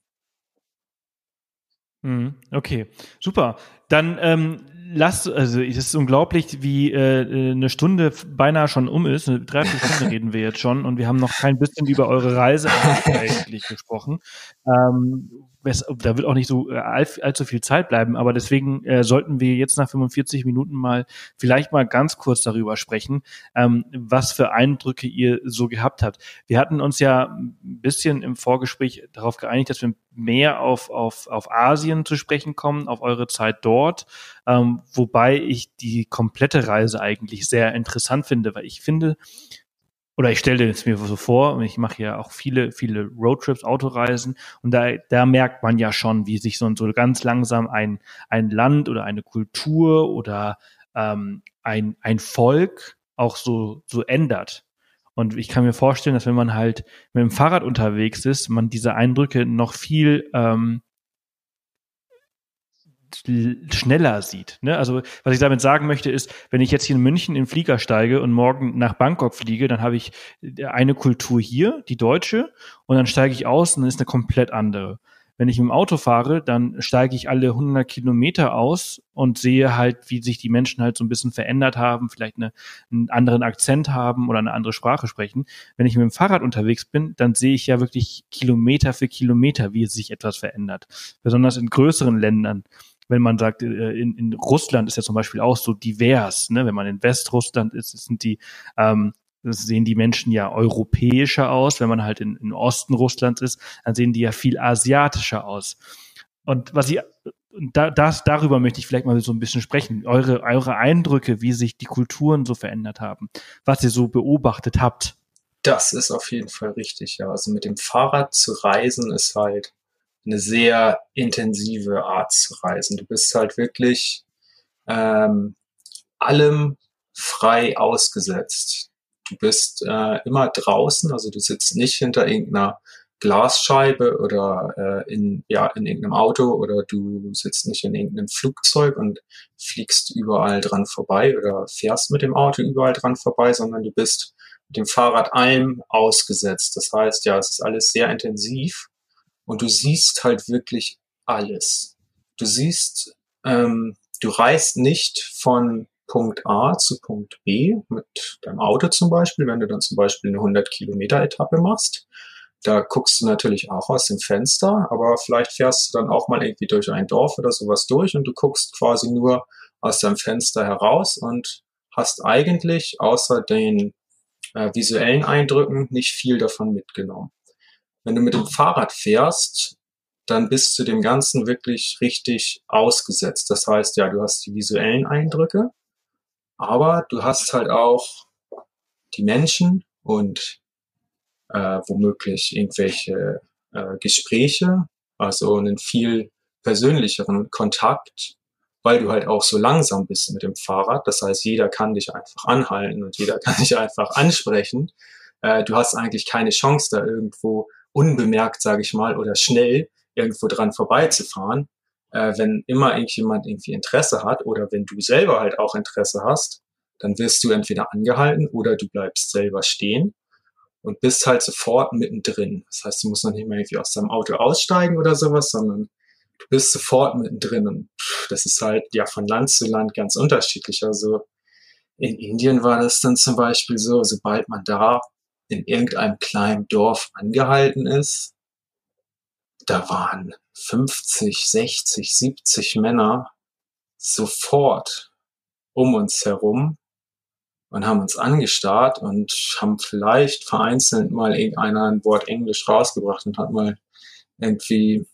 Mhm. Okay, super. Dann ähm, lasst, also es ist unglaublich, wie äh, eine Stunde beinahe schon um ist. Eine Dreiviertelstunde <laughs> reden wir jetzt schon und wir haben noch kein bisschen über eure Reise <laughs> eigentlich gesprochen. Ähm, da wird auch nicht so äh, all, allzu viel Zeit bleiben, aber deswegen äh, sollten wir jetzt nach 45 Minuten mal vielleicht mal ganz kurz darüber sprechen, ähm, was für Eindrücke ihr so gehabt habt. Wir hatten uns ja ein bisschen im Vorgespräch darauf geeinigt, dass wir mehr auf, auf, auf Asien zu sprechen kommen, auf eure Zeit dort, ähm, wobei ich die komplette Reise eigentlich sehr interessant finde, weil ich finde, oder ich stelle es mir so vor, ich mache ja auch viele, viele Roadtrips, Autoreisen und da, da merkt man ja schon, wie sich so, so ganz langsam ein, ein Land oder eine Kultur oder ähm, ein, ein Volk auch so, so ändert. Und ich kann mir vorstellen, dass wenn man halt mit dem Fahrrad unterwegs ist, man diese Eindrücke noch viel ähm, schneller sieht. Ne? Also was ich damit sagen möchte ist, wenn ich jetzt hier in München in Flieger steige und morgen nach Bangkok fliege, dann habe ich eine Kultur hier, die deutsche, und dann steige ich aus und dann ist eine komplett andere. Wenn ich im Auto fahre, dann steige ich alle 100 Kilometer aus und sehe halt, wie sich die Menschen halt so ein bisschen verändert haben, vielleicht eine, einen anderen Akzent haben oder eine andere Sprache sprechen. Wenn ich mit dem Fahrrad unterwegs bin, dann sehe ich ja wirklich Kilometer für Kilometer, wie sich etwas verändert. Besonders in größeren Ländern wenn man sagt, äh, in, in Russland ist ja zum Beispiel auch so divers, ne? wenn man in Westrussland ist, sind die, ähm, sehen die Menschen ja europäischer aus. Wenn man halt in, in Osten Russlands ist, dann sehen die ja viel asiatischer aus. Und was ich, da, das, darüber möchte ich vielleicht mal so ein bisschen sprechen. Eure, eure Eindrücke, wie sich die Kulturen so verändert haben, was ihr so beobachtet habt. Das ist auf jeden Fall richtig, ja. Also mit dem Fahrrad zu reisen ist halt eine sehr intensive Art zu reisen. Du bist halt wirklich ähm, allem frei ausgesetzt. Du bist äh, immer draußen, also du sitzt nicht hinter irgendeiner Glasscheibe oder äh, in, ja, in irgendeinem Auto oder du sitzt nicht in irgendeinem Flugzeug und fliegst überall dran vorbei oder fährst mit dem Auto überall dran vorbei, sondern du bist mit dem Fahrrad allem ausgesetzt. Das heißt, ja, es ist alles sehr intensiv und du siehst halt wirklich alles. Du siehst, ähm, du reist nicht von Punkt A zu Punkt B mit deinem Auto zum Beispiel, wenn du dann zum Beispiel eine 100 Kilometer Etappe machst. Da guckst du natürlich auch aus dem Fenster, aber vielleicht fährst du dann auch mal irgendwie durch ein Dorf oder sowas durch und du guckst quasi nur aus deinem Fenster heraus und hast eigentlich außer den äh, visuellen Eindrücken nicht viel davon mitgenommen. Wenn du mit dem Fahrrad fährst, dann bist du dem Ganzen wirklich richtig ausgesetzt. Das heißt, ja, du hast die visuellen Eindrücke, aber du hast halt auch die Menschen und äh, womöglich irgendwelche äh, Gespräche, also einen viel persönlicheren Kontakt, weil du halt auch so langsam bist mit dem Fahrrad. Das heißt, jeder kann dich einfach anhalten und jeder <laughs> kann dich einfach ansprechen. Äh, du hast eigentlich keine Chance, da irgendwo unbemerkt, sage ich mal, oder schnell irgendwo dran vorbeizufahren. Äh, wenn immer irgendjemand irgendwie Interesse hat oder wenn du selber halt auch Interesse hast, dann wirst du entweder angehalten oder du bleibst selber stehen und bist halt sofort mittendrin. Das heißt, du musst noch nicht mehr irgendwie aus deinem Auto aussteigen oder sowas, sondern du bist sofort mittendrin. Und das ist halt ja von Land zu Land ganz unterschiedlich. Also in Indien war das dann zum Beispiel so, sobald man da in irgendeinem kleinen Dorf angehalten ist, da waren 50, 60, 70 Männer sofort um uns herum und haben uns angestarrt und haben vielleicht vereinzelt mal irgendeiner ein Wort Englisch rausgebracht und hat mal irgendwie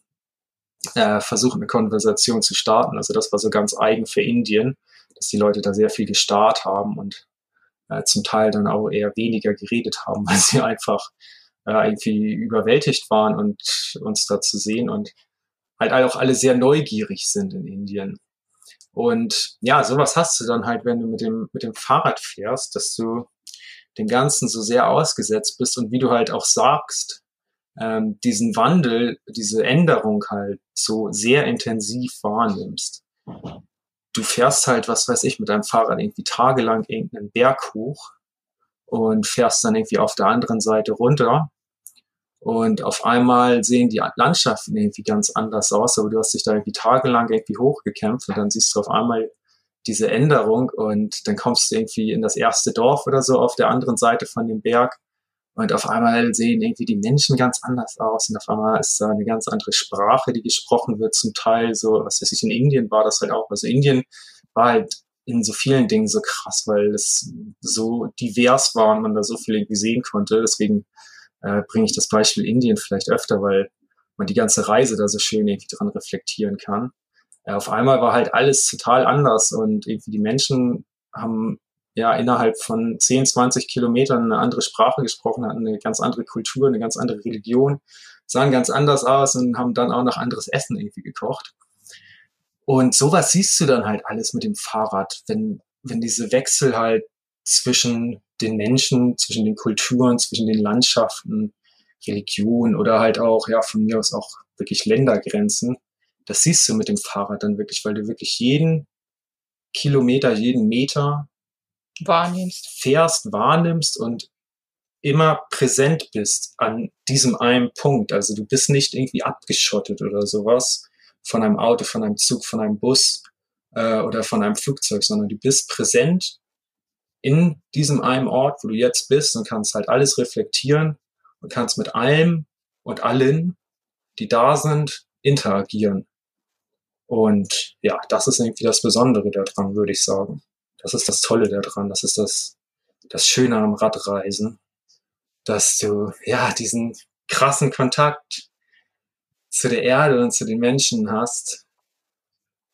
äh, versucht, eine Konversation zu starten. Also das war so ganz eigen für Indien, dass die Leute da sehr viel gestarrt haben und äh, zum Teil dann auch eher weniger geredet haben, <laughs> weil sie einfach äh, irgendwie überwältigt waren und uns da zu sehen und halt auch alle sehr neugierig sind in Indien. Und ja, sowas hast du dann halt, wenn du mit dem, mit dem Fahrrad fährst, dass du dem Ganzen so sehr ausgesetzt bist und wie du halt auch sagst, ähm, diesen Wandel, diese Änderung halt so sehr intensiv wahrnimmst. Du fährst halt, was weiß ich, mit deinem Fahrrad irgendwie tagelang irgendeinen Berg hoch und fährst dann irgendwie auf der anderen Seite runter und auf einmal sehen die Landschaften irgendwie ganz anders aus, aber du hast dich da irgendwie tagelang irgendwie hochgekämpft und dann siehst du auf einmal diese Änderung und dann kommst du irgendwie in das erste Dorf oder so auf der anderen Seite von dem Berg und auf einmal sehen irgendwie die Menschen ganz anders aus und auf einmal ist da eine ganz andere Sprache, die gesprochen wird, zum Teil so, was weiß ich, in Indien war das halt auch. Also Indien war halt in so vielen Dingen so krass, weil es so divers war und man da so viel irgendwie sehen konnte. Deswegen äh, bringe ich das Beispiel Indien vielleicht öfter, weil man die ganze Reise da so schön irgendwie dran reflektieren kann. Äh, auf einmal war halt alles total anders und irgendwie die Menschen haben ja innerhalb von 10, 20 Kilometern eine andere Sprache gesprochen, hatten eine ganz andere Kultur, eine ganz andere Religion, sahen ganz anders aus und haben dann auch noch anderes Essen irgendwie gekocht. Und sowas siehst du dann halt alles mit dem Fahrrad, wenn, wenn diese Wechsel halt zwischen den Menschen, zwischen den Kulturen, zwischen den Landschaften, Religion oder halt auch, ja, von mir aus auch wirklich Ländergrenzen. Das siehst du mit dem Fahrrad dann wirklich, weil du wirklich jeden Kilometer, jeden Meter wahrnimmst, fährst, wahrnimmst und immer präsent bist an diesem einen Punkt. Also du bist nicht irgendwie abgeschottet oder sowas von einem Auto, von einem Zug, von einem Bus äh, oder von einem Flugzeug, sondern du bist präsent in diesem einen Ort, wo du jetzt bist und kannst halt alles reflektieren und kannst mit allem und allen, die da sind, interagieren. Und ja, das ist irgendwie das Besondere daran, würde ich sagen. Das ist das Tolle daran. Das ist das, das Schöne am Radreisen, dass du ja diesen krassen Kontakt zu der Erde und zu den Menschen hast,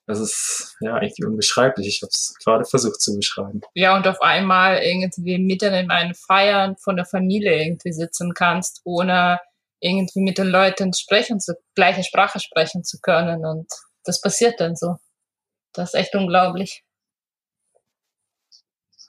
das ist ja irgendwie unbeschreiblich. Ich habe es gerade versucht zu beschreiben. Ja, und auf einmal irgendwie mitten in einem Feiern von der Familie irgendwie sitzen kannst, ohne irgendwie mit den Leuten sprechen zu, gleiche Sprache sprechen zu können. Und das passiert dann so. Das ist echt unglaublich.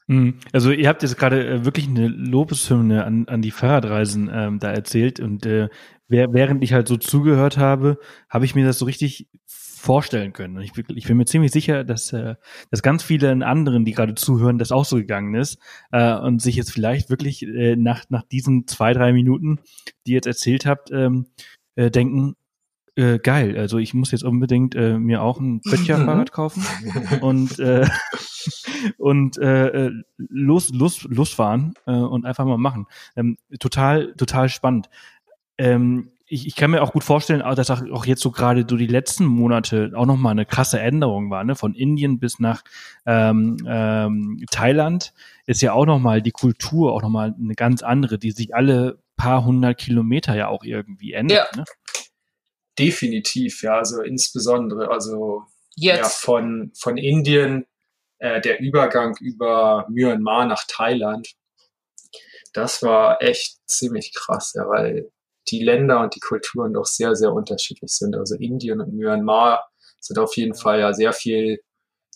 Mhm. Also ihr habt jetzt gerade äh, wirklich eine Lobeshymne an, an die Fahrradreisen ähm, da erzählt und äh, während ich halt so zugehört habe, habe ich mir das so richtig vorstellen können. Und ich, ich bin mir ziemlich sicher, dass, äh, dass ganz viele anderen, die gerade zuhören, das auch so gegangen ist äh, und sich jetzt vielleicht wirklich äh, nach, nach diesen zwei, drei Minuten, die ihr jetzt erzählt habt, ähm, äh, denken, äh, geil, also ich muss jetzt unbedingt äh, mir auch ein Böttcher-Fahrrad kaufen <laughs> und, äh, und äh, äh, los, los, losfahren äh, und einfach mal machen. Ähm, total, total spannend. Ähm, ich, ich kann mir auch gut vorstellen, dass auch jetzt so gerade so die letzten Monate auch nochmal eine krasse Änderung war, ne? Von Indien bis nach ähm, ähm, Thailand ist ja auch nochmal die Kultur auch nochmal eine ganz andere, die sich alle paar hundert Kilometer ja auch irgendwie ändert. Ja. Ne? Definitiv, ja, also insbesondere, also Jetzt. ja, von, von Indien, äh, der Übergang über Myanmar nach Thailand, das war echt ziemlich krass, ja, weil die Länder und die Kulturen doch sehr, sehr unterschiedlich sind. Also Indien und Myanmar sind auf jeden Fall ja sehr viel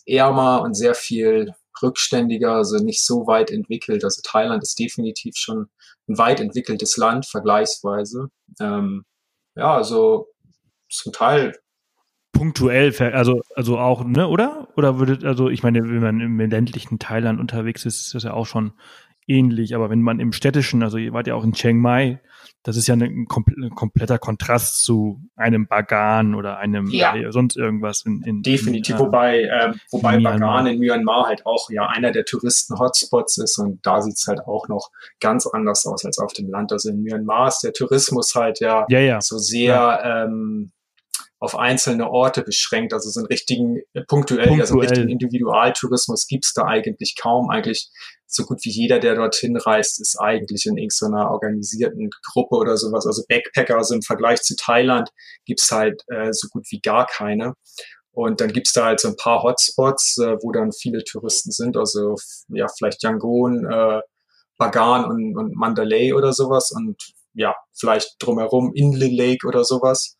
ärmer und sehr viel rückständiger, also nicht so weit entwickelt. Also Thailand ist definitiv schon ein weit entwickeltes Land, vergleichsweise. Ähm, ja, also zum Teil punktuell, also also auch, ne, oder? Oder würdet, also ich meine, wenn man im ländlichen Thailand unterwegs ist, ist das ja auch schon ähnlich. Aber wenn man im städtischen, also ihr wart ja auch in Chiang Mai, das ist ja ein, kompletter Kontrast zu einem Bagan oder einem ja. äh, sonst irgendwas. In, in Definitiv, in, äh, wobei, äh, wobei Bagan in Myanmar halt auch ja einer der Touristen-Hotspots ist und da sieht's halt auch noch ganz anders aus als auf dem Land. Also in Myanmar ist der Tourismus halt ja, ja, ja. so sehr ja. ähm, auf einzelne Orte beschränkt. Also so einen richtigen äh, punktuell, punktuell. also richtigen Individualtourismus gibt's da eigentlich kaum. Eigentlich so gut wie jeder, der dorthin reist, ist eigentlich in irgendeiner organisierten Gruppe oder sowas. Also Backpacker, also im Vergleich zu Thailand gibt's halt äh, so gut wie gar keine. Und dann gibt's da halt so ein paar Hotspots, äh, wo dann viele Touristen sind, also ja, vielleicht Yangon, äh, Bagan und, und Mandalay oder sowas und ja, vielleicht drumherum Inle Lake oder sowas.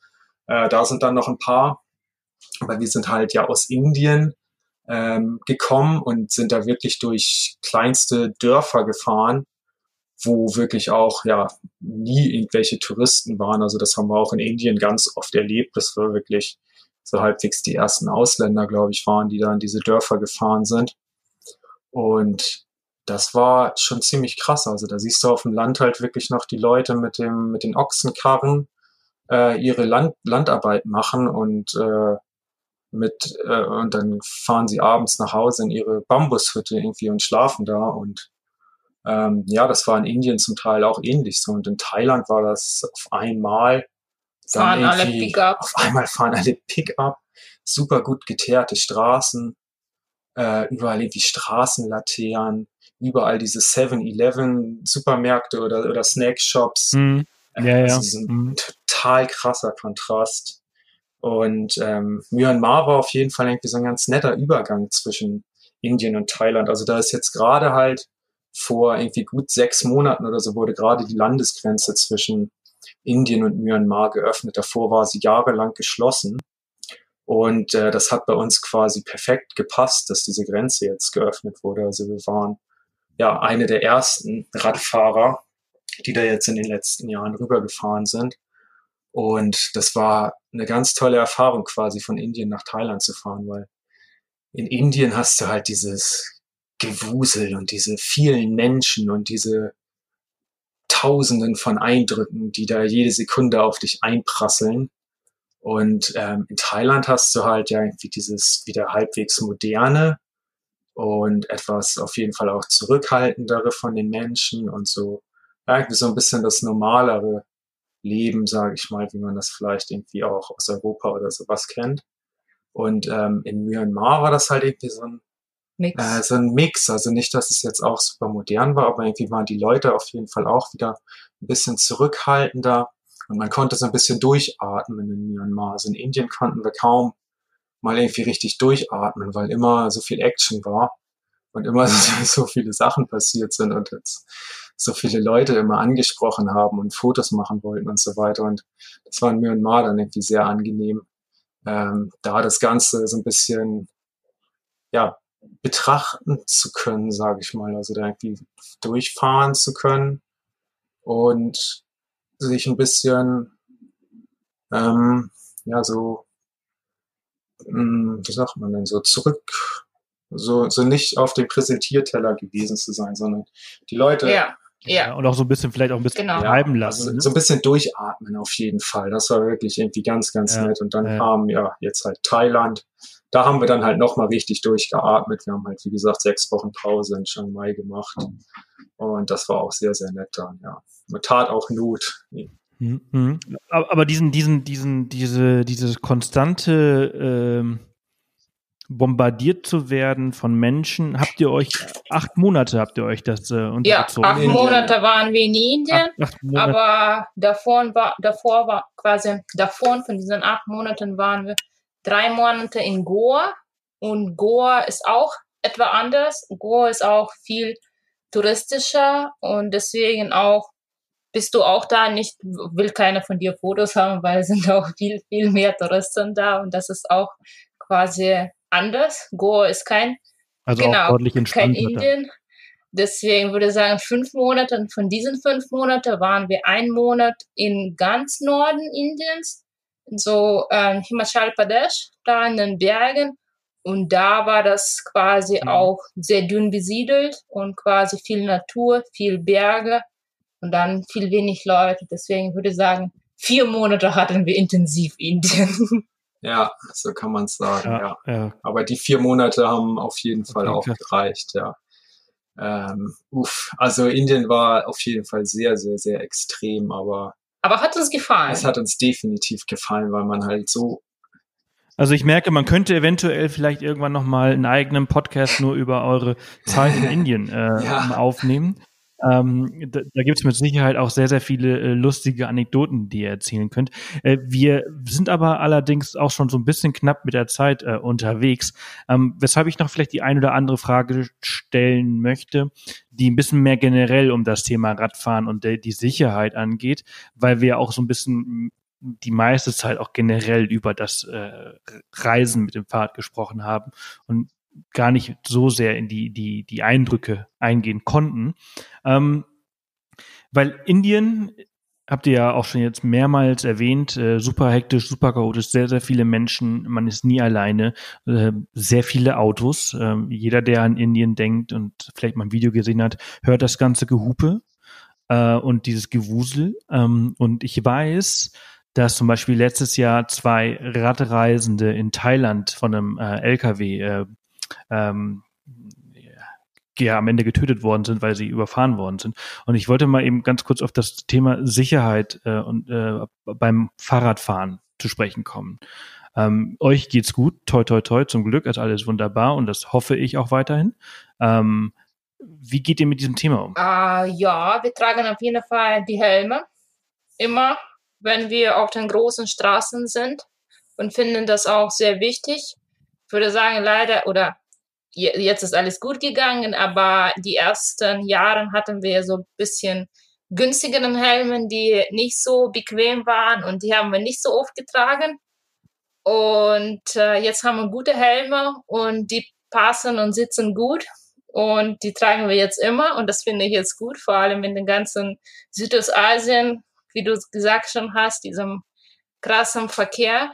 Äh, da sind dann noch ein paar, aber wir sind halt ja aus Indien ähm, gekommen und sind da wirklich durch kleinste Dörfer gefahren, wo wirklich auch ja nie irgendwelche Touristen waren. Also das haben wir auch in Indien ganz oft erlebt. Das war wirklich so halbwegs die ersten Ausländer, glaube ich, waren, die da in diese Dörfer gefahren sind. Und das war schon ziemlich krass. Also da siehst du auf dem Land halt wirklich noch die Leute mit dem mit den Ochsenkarren äh, ihre Land Landarbeit machen und äh, mit äh, und dann fahren sie abends nach Hause in ihre Bambushütte irgendwie und schlafen da und ähm, ja, das war in Indien zum Teil auch ähnlich so und in Thailand war das auf einmal fahren alle Pickup. Auf einmal fahren alle Pickup, super gut geteerte Straßen, äh, überall irgendwie Straßenlaternen, überall diese 7-Eleven Supermärkte oder, oder Snackshops. Mhm. Ja, also ja. So ein mhm. total krasser Kontrast. Und ähm, Myanmar war auf jeden Fall irgendwie so ein ganz netter Übergang zwischen Indien und Thailand. Also da ist jetzt gerade halt vor irgendwie gut sechs Monaten oder so wurde gerade die Landesgrenze zwischen Indien und Myanmar geöffnet. Davor war sie jahrelang geschlossen. Und äh, das hat bei uns quasi perfekt gepasst, dass diese Grenze jetzt geöffnet wurde. Also wir waren ja eine der ersten Radfahrer, die da jetzt in den letzten Jahren rübergefahren sind. Und das war eine ganz tolle Erfahrung quasi von Indien nach Thailand zu fahren, weil in Indien hast du halt dieses Gewusel und diese vielen Menschen und diese Tausenden von Eindrücken, die da jede Sekunde auf dich einprasseln. Und ähm, in Thailand hast du halt ja irgendwie dieses wieder halbwegs moderne und etwas auf jeden Fall auch zurückhaltendere von den Menschen und so irgendwie so ein bisschen das normalere leben, sage ich mal, wie man das vielleicht irgendwie auch aus Europa oder sowas kennt. Und ähm, in Myanmar war das halt irgendwie so ein Mix. Äh, so ein Mix. Also nicht, dass es jetzt auch super modern war, aber irgendwie waren die Leute auf jeden Fall auch wieder ein bisschen zurückhaltender und man konnte so ein bisschen durchatmen in Myanmar. Also in Indien konnten wir kaum mal irgendwie richtig durchatmen, weil immer so viel Action war. Und immer <laughs> so viele Sachen passiert sind und jetzt so viele Leute immer angesprochen haben und Fotos machen wollten und so weiter. Und das war in Myanmar dann irgendwie sehr angenehm, ähm, da das Ganze so ein bisschen ja, betrachten zu können, sage ich mal. Also da irgendwie durchfahren zu können und sich ein bisschen, ähm, ja, so, mh, hm, wie sagt man denn, so zurück, so, so nicht auf dem Präsentierteller gewesen zu sein, sondern die Leute ja. Ja. Und auch so ein bisschen, vielleicht auch ein bisschen genau. bleiben lassen. Also, ne? So ein bisschen durchatmen auf jeden Fall. Das war wirklich irgendwie ganz, ganz ja. nett. Und dann ja. kam ja jetzt halt Thailand. Da haben wir dann halt nochmal richtig durchgeatmet. Wir haben halt, wie gesagt, sechs Wochen Pause in Chiang Mai gemacht. Und das war auch sehr, sehr nett dann, ja. Man tat auch Not. Mhm. Aber diesen, diesen, diesen, diese, diese konstante, ähm bombardiert zu werden von Menschen. Habt ihr euch acht Monate habt ihr euch das äh, untergezogen? Ja, acht Monate waren wir in Indien, acht, acht aber davor war davor war quasi davor von diesen acht Monaten waren wir drei Monate in Goa und Goa ist auch etwa anders. Goa ist auch viel touristischer und deswegen auch bist du auch da nicht, will keiner von dir Fotos haben, weil es <laughs> sind auch viel, viel mehr Touristen da und das ist auch quasi anders. Goa ist kein, also genau, kein Indien. Deswegen würde ich sagen, fünf Monate. Und von diesen fünf Monaten waren wir einen Monat in ganz Norden Indiens, so äh, Himachal Pradesh, da in den Bergen. Und da war das quasi mhm. auch sehr dünn besiedelt und quasi viel Natur, viel Berge und dann viel wenig Leute. Deswegen würde ich sagen, vier Monate hatten wir intensiv Indien. <laughs> Ja, so kann man es sagen, ja, ja. ja, Aber die vier Monate haben auf jeden Fall okay, auch gereicht, ja. Ähm, uff, also Indien war auf jeden Fall sehr, sehr, sehr extrem, aber. Aber hat uns gefallen? Es hat uns definitiv gefallen, weil man halt so also ich merke, man könnte eventuell vielleicht irgendwann noch mal einen eigenen Podcast nur über eure Zeit in <laughs> Indien äh, ja. aufnehmen. Ähm, da da gibt es mit Sicherheit auch sehr, sehr viele äh, lustige Anekdoten, die ihr erzählen könnt. Äh, wir sind aber allerdings auch schon so ein bisschen knapp mit der Zeit äh, unterwegs, ähm, weshalb ich noch vielleicht die ein oder andere Frage stellen möchte, die ein bisschen mehr generell um das Thema Radfahren und die Sicherheit angeht, weil wir auch so ein bisschen die meiste Zeit auch generell über das äh, Reisen mit dem Fahrrad gesprochen haben. Und gar nicht so sehr in die, die, die Eindrücke eingehen konnten. Ähm, weil Indien, habt ihr ja auch schon jetzt mehrmals erwähnt, äh, super hektisch, super chaotisch, sehr, sehr viele Menschen, man ist nie alleine, äh, sehr viele Autos. Äh, jeder, der an Indien denkt und vielleicht mal ein Video gesehen hat, hört das ganze Gehupe äh, und dieses Gewusel. Ähm, und ich weiß, dass zum Beispiel letztes Jahr zwei Radreisende in Thailand von einem äh, LKW äh, ähm, ja, am Ende getötet worden sind, weil sie überfahren worden sind. Und ich wollte mal eben ganz kurz auf das Thema Sicherheit äh, und äh, beim Fahrradfahren zu sprechen kommen. Ähm, euch geht's gut, toi toi toi, zum Glück ist alles wunderbar und das hoffe ich auch weiterhin. Ähm, wie geht ihr mit diesem Thema um? Uh, ja, wir tragen auf jeden Fall die Helme. Immer, wenn wir auf den großen Straßen sind und finden das auch sehr wichtig. Ich würde sagen, leider, oder jetzt ist alles gut gegangen, aber die ersten Jahre hatten wir so ein bisschen günstigeren Helmen, die nicht so bequem waren und die haben wir nicht so oft getragen. Und äh, jetzt haben wir gute Helme und die passen und sitzen gut und die tragen wir jetzt immer und das finde ich jetzt gut, vor allem in den ganzen Südostasien, wie du gesagt schon hast, diesem krassen Verkehr.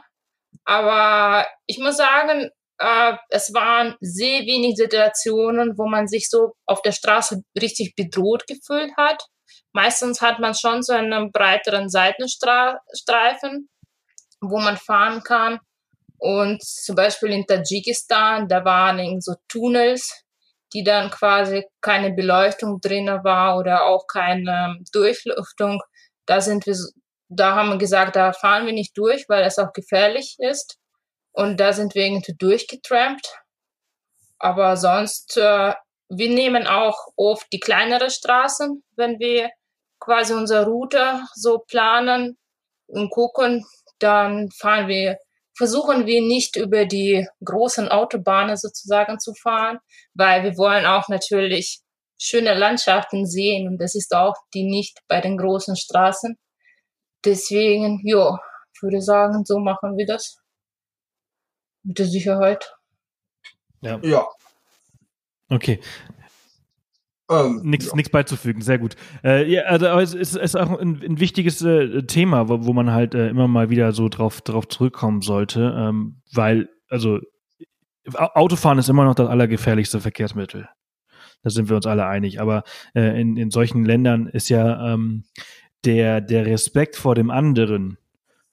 Aber ich muss sagen, äh, es waren sehr wenig Situationen, wo man sich so auf der Straße richtig bedroht gefühlt hat. Meistens hat man schon so einen breiteren Seitenstreifen, wo man fahren kann. Und zum Beispiel in Tadschikistan, da waren so Tunnels, die dann quasi keine Beleuchtung drin war oder auch keine Durchlüftung. Da sind wir, da haben wir gesagt, da fahren wir nicht durch, weil es auch gefährlich ist. Und da sind wir irgendwie durchgetrampt. Aber sonst, äh, wir nehmen auch oft die kleinere Straßen, wenn wir quasi unsere Route so planen und gucken, dann fahren wir versuchen wir nicht über die großen Autobahnen sozusagen zu fahren, weil wir wollen auch natürlich schöne Landschaften sehen und das ist auch die nicht bei den großen Straßen. Deswegen, ja, würde sagen, so machen wir das. Mit der Sicherheit. Ja. Ja. Okay. Ähm, Nichts ja. beizufügen, sehr gut. Äh, ja, also aber es ist, ist auch ein, ein wichtiges äh, Thema, wo, wo man halt äh, immer mal wieder so drauf, drauf zurückkommen sollte, ähm, weil, also Au- Autofahren ist immer noch das allergefährlichste Verkehrsmittel. Da sind wir uns alle einig. Aber äh, in, in solchen Ländern ist ja ähm, der, der Respekt vor dem anderen,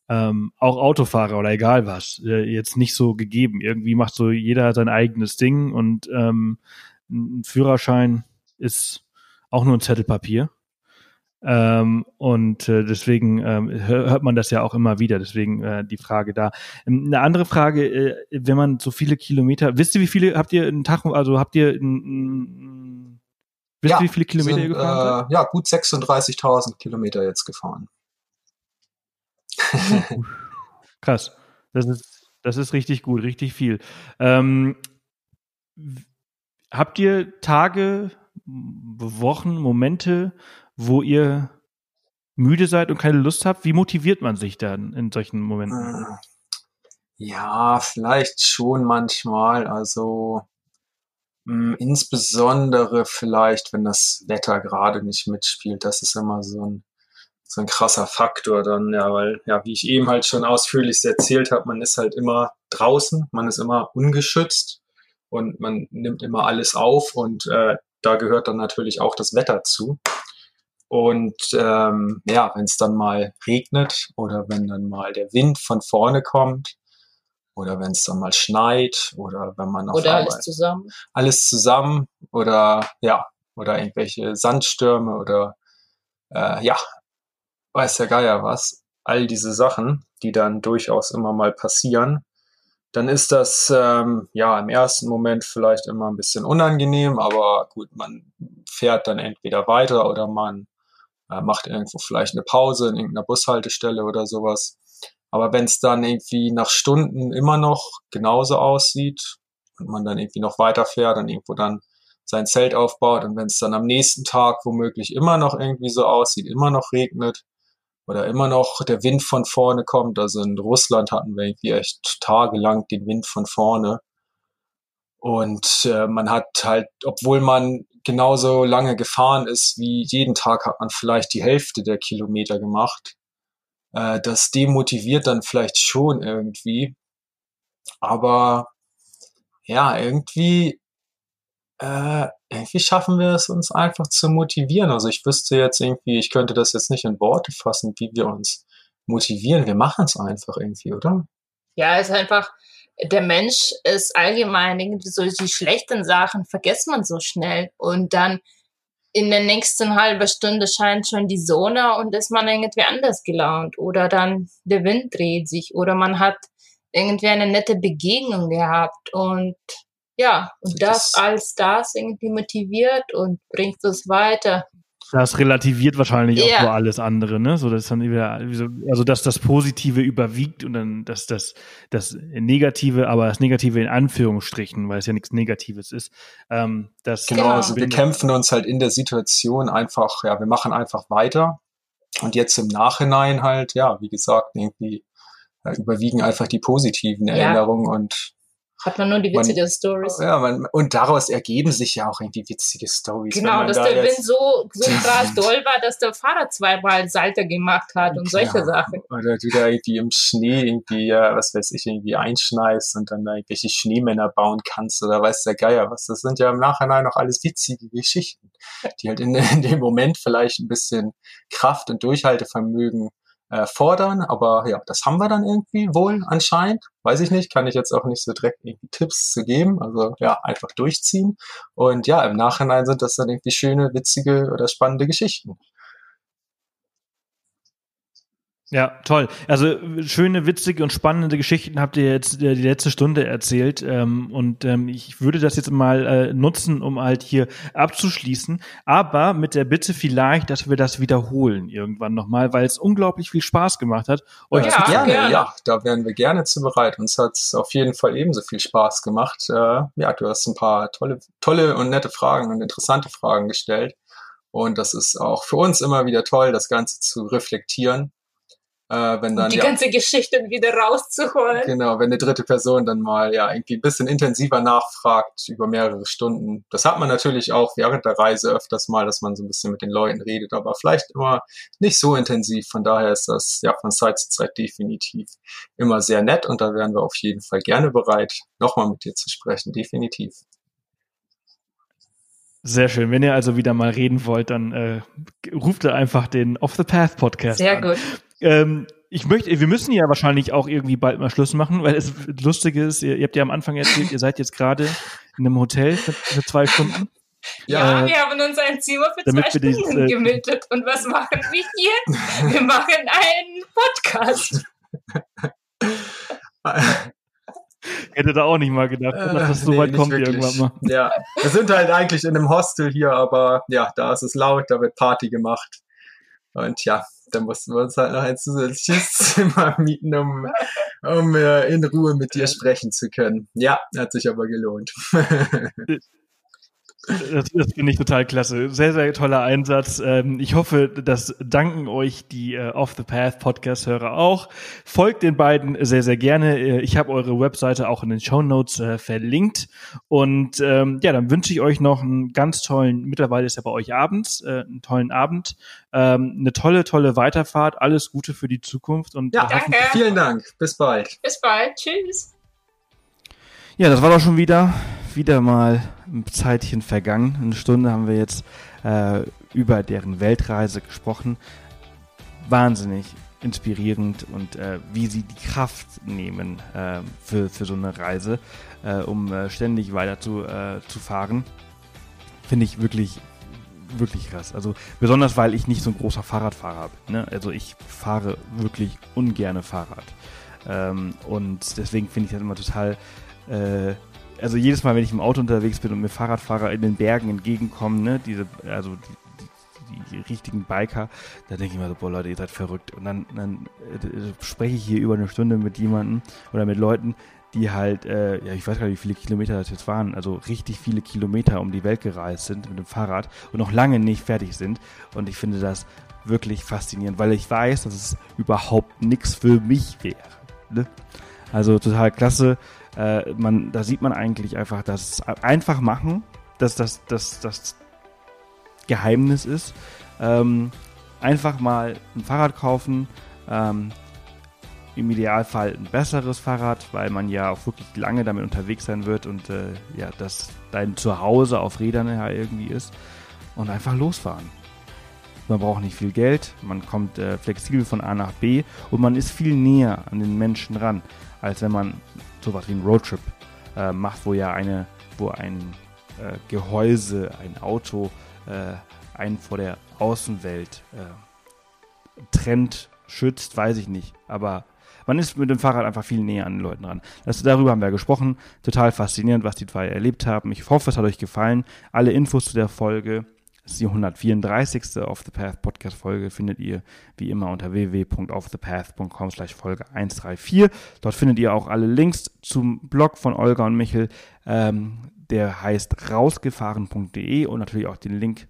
ähm, auch Autofahrer oder egal was, äh, jetzt nicht so gegeben. Irgendwie macht so jeder sein eigenes Ding und ähm, ein Führerschein ist auch nur ein Zettel Papier. Ähm, und äh, deswegen hör- hört man das ja auch immer wieder. Deswegen äh, die Frage da. Ähm, Eine andere Frage, äh, wenn man so viele Kilometer, wisst ihr, wie viele habt ihr einen Tag, also habt ihr ein, wisst Ja, ihr, wie viele Kilometer sind, ihr gefahren seid? äh, ja, gut 36.000 Kilometer jetzt gefahren. <laughs> Krass. Das ist, das ist richtig gut, richtig viel. Ähm, habt ihr Tage, Wochen, Momente, wo ihr müde seid und keine Lust habt? Wie motiviert man sich dann in solchen Momenten? Äh, Ja, vielleicht schon manchmal. Also mh, insbesondere vielleicht, wenn das Wetter gerade nicht mitspielt. Das ist immer so ein, so ein krasser Faktor dann, ja, weil, ja, wie ich eben halt schon ausführlich erzählt habe, man ist halt immer draußen, man ist immer ungeschützt und man nimmt immer alles auf und äh, da gehört dann natürlich auch das Wetter zu. Und ähm, ja, wenn es dann mal regnet oder wenn dann mal der Wind von vorne kommt oder wenn es dann mal schneit oder wenn man auf Oder Arbeit alles zusammen. alles zusammen oder ja oder irgendwelche Sandstürme oder äh, ja weiß der Geier was all diese Sachen die dann durchaus immer mal passieren dann ist das ähm, ja im ersten Moment vielleicht immer ein bisschen unangenehm aber gut man fährt dann entweder weiter oder man äh, macht irgendwo vielleicht eine Pause in irgendeiner Bushaltestelle oder sowas. Aber wenn es dann irgendwie nach Stunden immer noch genauso aussieht und man dann irgendwie noch weiterfährt und irgendwo dann sein Zelt aufbaut und wenn es dann am nächsten Tag womöglich immer noch irgendwie so aussieht, immer noch regnet oder immer noch der Wind von vorne kommt, also in Russland hatten wir irgendwie echt tagelang den Wind von vorne. Und äh, man hat halt, obwohl man genauso lange gefahren ist wie jeden Tag, hat man vielleicht die Hälfte der Kilometer gemacht. Äh, das demotiviert dann vielleicht schon irgendwie, aber ja, irgendwie, äh, irgendwie schaffen wir es uns einfach zu motivieren. Also ich wüsste jetzt irgendwie, ich könnte das jetzt nicht in Worte fassen, wie wir uns motivieren. Wir machen es einfach irgendwie, oder? Ja, es ist einfach, der Mensch ist allgemein irgendwie so die schlechten Sachen vergisst man so schnell und dann in der nächsten halben Stunde scheint schon die Sonne und ist man irgendwie anders gelaunt oder dann der Wind dreht sich oder man hat irgendwie eine nette Begegnung gehabt und ja, und das, Das- als das irgendwie motiviert und bringt es weiter. Das relativiert wahrscheinlich auch Ja. so alles andere, ne? So dass dann wieder, also dass das Positive überwiegt und dann dass das das Negative, aber das Negative in Anführungsstrichen, weil es ja nichts Negatives ist. Ähm, das Genau, Genau. also wir kämpfen uns halt in der Situation einfach, ja, wir machen einfach weiter. Und jetzt im Nachhinein halt, ja, wie gesagt, irgendwie äh, überwiegen einfach die positiven Ja. Erinnerungen und Hat man nur die Man- witzige Stories. ja, man, und daraus ergeben sich ja auch irgendwie witzige Stories. Genau, dass da der Wind so, so <laughs> krass doll war, dass der Fahrer zweimal Salter gemacht hat und solche Ja. Sachen. Oder du da irgendwie im Schnee irgendwie, äh, was weiß ich, irgendwie einschneist und dann da irgendwelche Schneemänner bauen kannst oder weiß der Geier was. Das sind ja im Nachhinein noch alles witzige Geschichten, die halt in, <laughs> in dem Moment vielleicht ein bisschen Kraft und Durchhaltevermögen äh, fordern, aber ja, das haben wir dann irgendwie wohl anscheinend. Weiß ich nicht, kann ich jetzt auch nicht so direkt irgendwie Tipps zu geben. Also ja, einfach durchziehen. Und ja, im Nachhinein sind das dann irgendwie schöne, witzige oder spannende Geschichten. Ja, toll. Also schöne, witzige und spannende Geschichten habt ihr jetzt äh, die letzte Stunde erzählt. Ähm, und ähm, ich würde das jetzt mal äh, nutzen, um halt hier abzuschließen. Aber mit der Bitte vielleicht, dass wir das wiederholen irgendwann nochmal, weil es unglaublich viel Spaß gemacht hat. Euch ja, gerne, gerne, ja. Da wären wir gerne zu bereit. Uns hat es auf jeden Fall ebenso viel Spaß gemacht. Äh, ja, du hast ein paar tolle, tolle und nette Fragen und interessante Fragen gestellt. Und das ist auch für uns immer wieder toll, das Ganze zu reflektieren äh, wenn dann, die ja, ganze Geschichte wieder rauszuholen. Genau, wenn eine dritte Person dann mal ja irgendwie ein bisschen intensiver nachfragt über mehrere Stunden. Das hat man natürlich auch während der Reise öfters mal, dass man so ein bisschen mit den Leuten redet, aber vielleicht immer nicht so intensiv. Von daher ist das ja von Zeit zu Zeit definitiv immer sehr nett und da wären wir auf jeden Fall gerne bereit, nochmal mit dir zu sprechen, definitiv. Sehr schön. Wenn ihr also wieder mal reden wollt, dann äh, ruft ihr einfach den Off the Path Podcast Sehr an. gut. Ähm, ich möchte, wir müssen ja wahrscheinlich auch irgendwie bald mal Schluss machen, weil es lustig ist, ihr, ihr habt ja am Anfang erzählt, ihr seid jetzt gerade in einem Hotel für, für zwei Stunden. Ja, äh, wir haben uns ein Zimmer für zwei Stunden äh, gemietet. Und was machen wir hier? Wir machen einen Podcast. <laughs> Hätte da auch nicht mal gedacht, dass das so nee, weit kommt irgendwann mal. Ja, wir sind halt eigentlich in einem Hostel hier, aber ja, da ist es laut, da wird Party gemacht. Und ja, da mussten wir uns halt noch ein zusätzliches <laughs> Zimmer mieten, um, um äh, in Ruhe mit dir sprechen zu können. Ja, hat sich aber gelohnt. <laughs> Das, das finde ich total klasse. Sehr, sehr toller Einsatz. Ähm, ich hoffe, das danken euch die äh, Off the Path Podcast-Hörer auch. Folgt den beiden sehr, sehr gerne. Äh, ich habe eure Webseite auch in den Show Notes äh, verlinkt. Und ähm, ja, dann wünsche ich euch noch einen ganz tollen, mittlerweile ist ja bei euch abends, einen tollen Abend, ähm, eine tolle, tolle Weiterfahrt. Alles Gute für die Zukunft. Und ja, danke. Vielen Dank. Bis bald. Bis bald. Tschüss. Ja, das war doch schon wieder, wieder mal ein Zeitchen vergangen. Eine Stunde haben wir jetzt äh, über deren Weltreise gesprochen. Wahnsinnig inspirierend und äh, wie sie die Kraft nehmen äh, für, für so eine Reise, äh, um äh, ständig weiter zu, äh, zu fahren. Finde ich wirklich, wirklich krass. Also besonders, weil ich nicht so ein großer Fahrradfahrer bin. Ne? Also ich fahre wirklich ungerne Fahrrad. Ähm, und deswegen finde ich das immer total äh, also jedes Mal, wenn ich im Auto unterwegs bin und mir Fahrradfahrer in den Bergen entgegenkommen, ne, diese, also die, die, die richtigen Biker, da denke ich mir so, boah Leute, ihr seid verrückt. Und dann, dann äh, spreche ich hier über eine Stunde mit jemandem oder mit Leuten, die halt, äh, ja, ich weiß gar nicht, wie viele Kilometer das jetzt waren, also richtig viele Kilometer um die Welt gereist sind mit dem Fahrrad und noch lange nicht fertig sind. Und ich finde das wirklich faszinierend, weil ich weiß, dass es überhaupt nichts für mich wäre. Ne? Also total klasse. Äh, man, da sieht man eigentlich einfach, dass einfach machen, dass das, das, das Geheimnis ist. Ähm, einfach mal ein Fahrrad kaufen. Ähm, Im Idealfall ein besseres Fahrrad, weil man ja auch wirklich lange damit unterwegs sein wird und äh, ja, dass dein Zuhause auf Rädern ja irgendwie ist. Und einfach losfahren. Man braucht nicht viel Geld, man kommt äh, flexibel von A nach B und man ist viel näher an den Menschen ran, als wenn man sowas wie einen Roadtrip äh, macht, wo ja eine, wo ein äh, Gehäuse, ein Auto äh, einen vor der Außenwelt äh, trennt, schützt, weiß ich nicht. Aber man ist mit dem Fahrrad einfach viel näher an den Leuten dran. Das, darüber haben wir gesprochen. Total faszinierend, was die zwei erlebt haben. Ich hoffe, es hat euch gefallen. Alle Infos zu der Folge das ist die 134. Off the Path Podcast Folge. Findet ihr wie immer unter www.offthepath.com slash Folge 134. Dort findet ihr auch alle Links zum Blog von Olga und Michel. Ähm, der heißt rausgefahren.de und natürlich auch den Link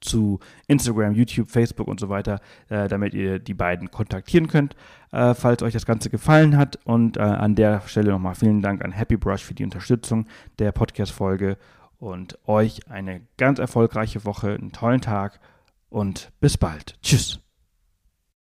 zu Instagram, YouTube, Facebook und so weiter, äh, damit ihr die beiden kontaktieren könnt, äh, falls euch das Ganze gefallen hat. Und äh, an der Stelle nochmal vielen Dank an Happy Brush für die Unterstützung der Podcast-Folge und euch eine ganz erfolgreiche Woche, einen tollen Tag und bis bald. Tschüss.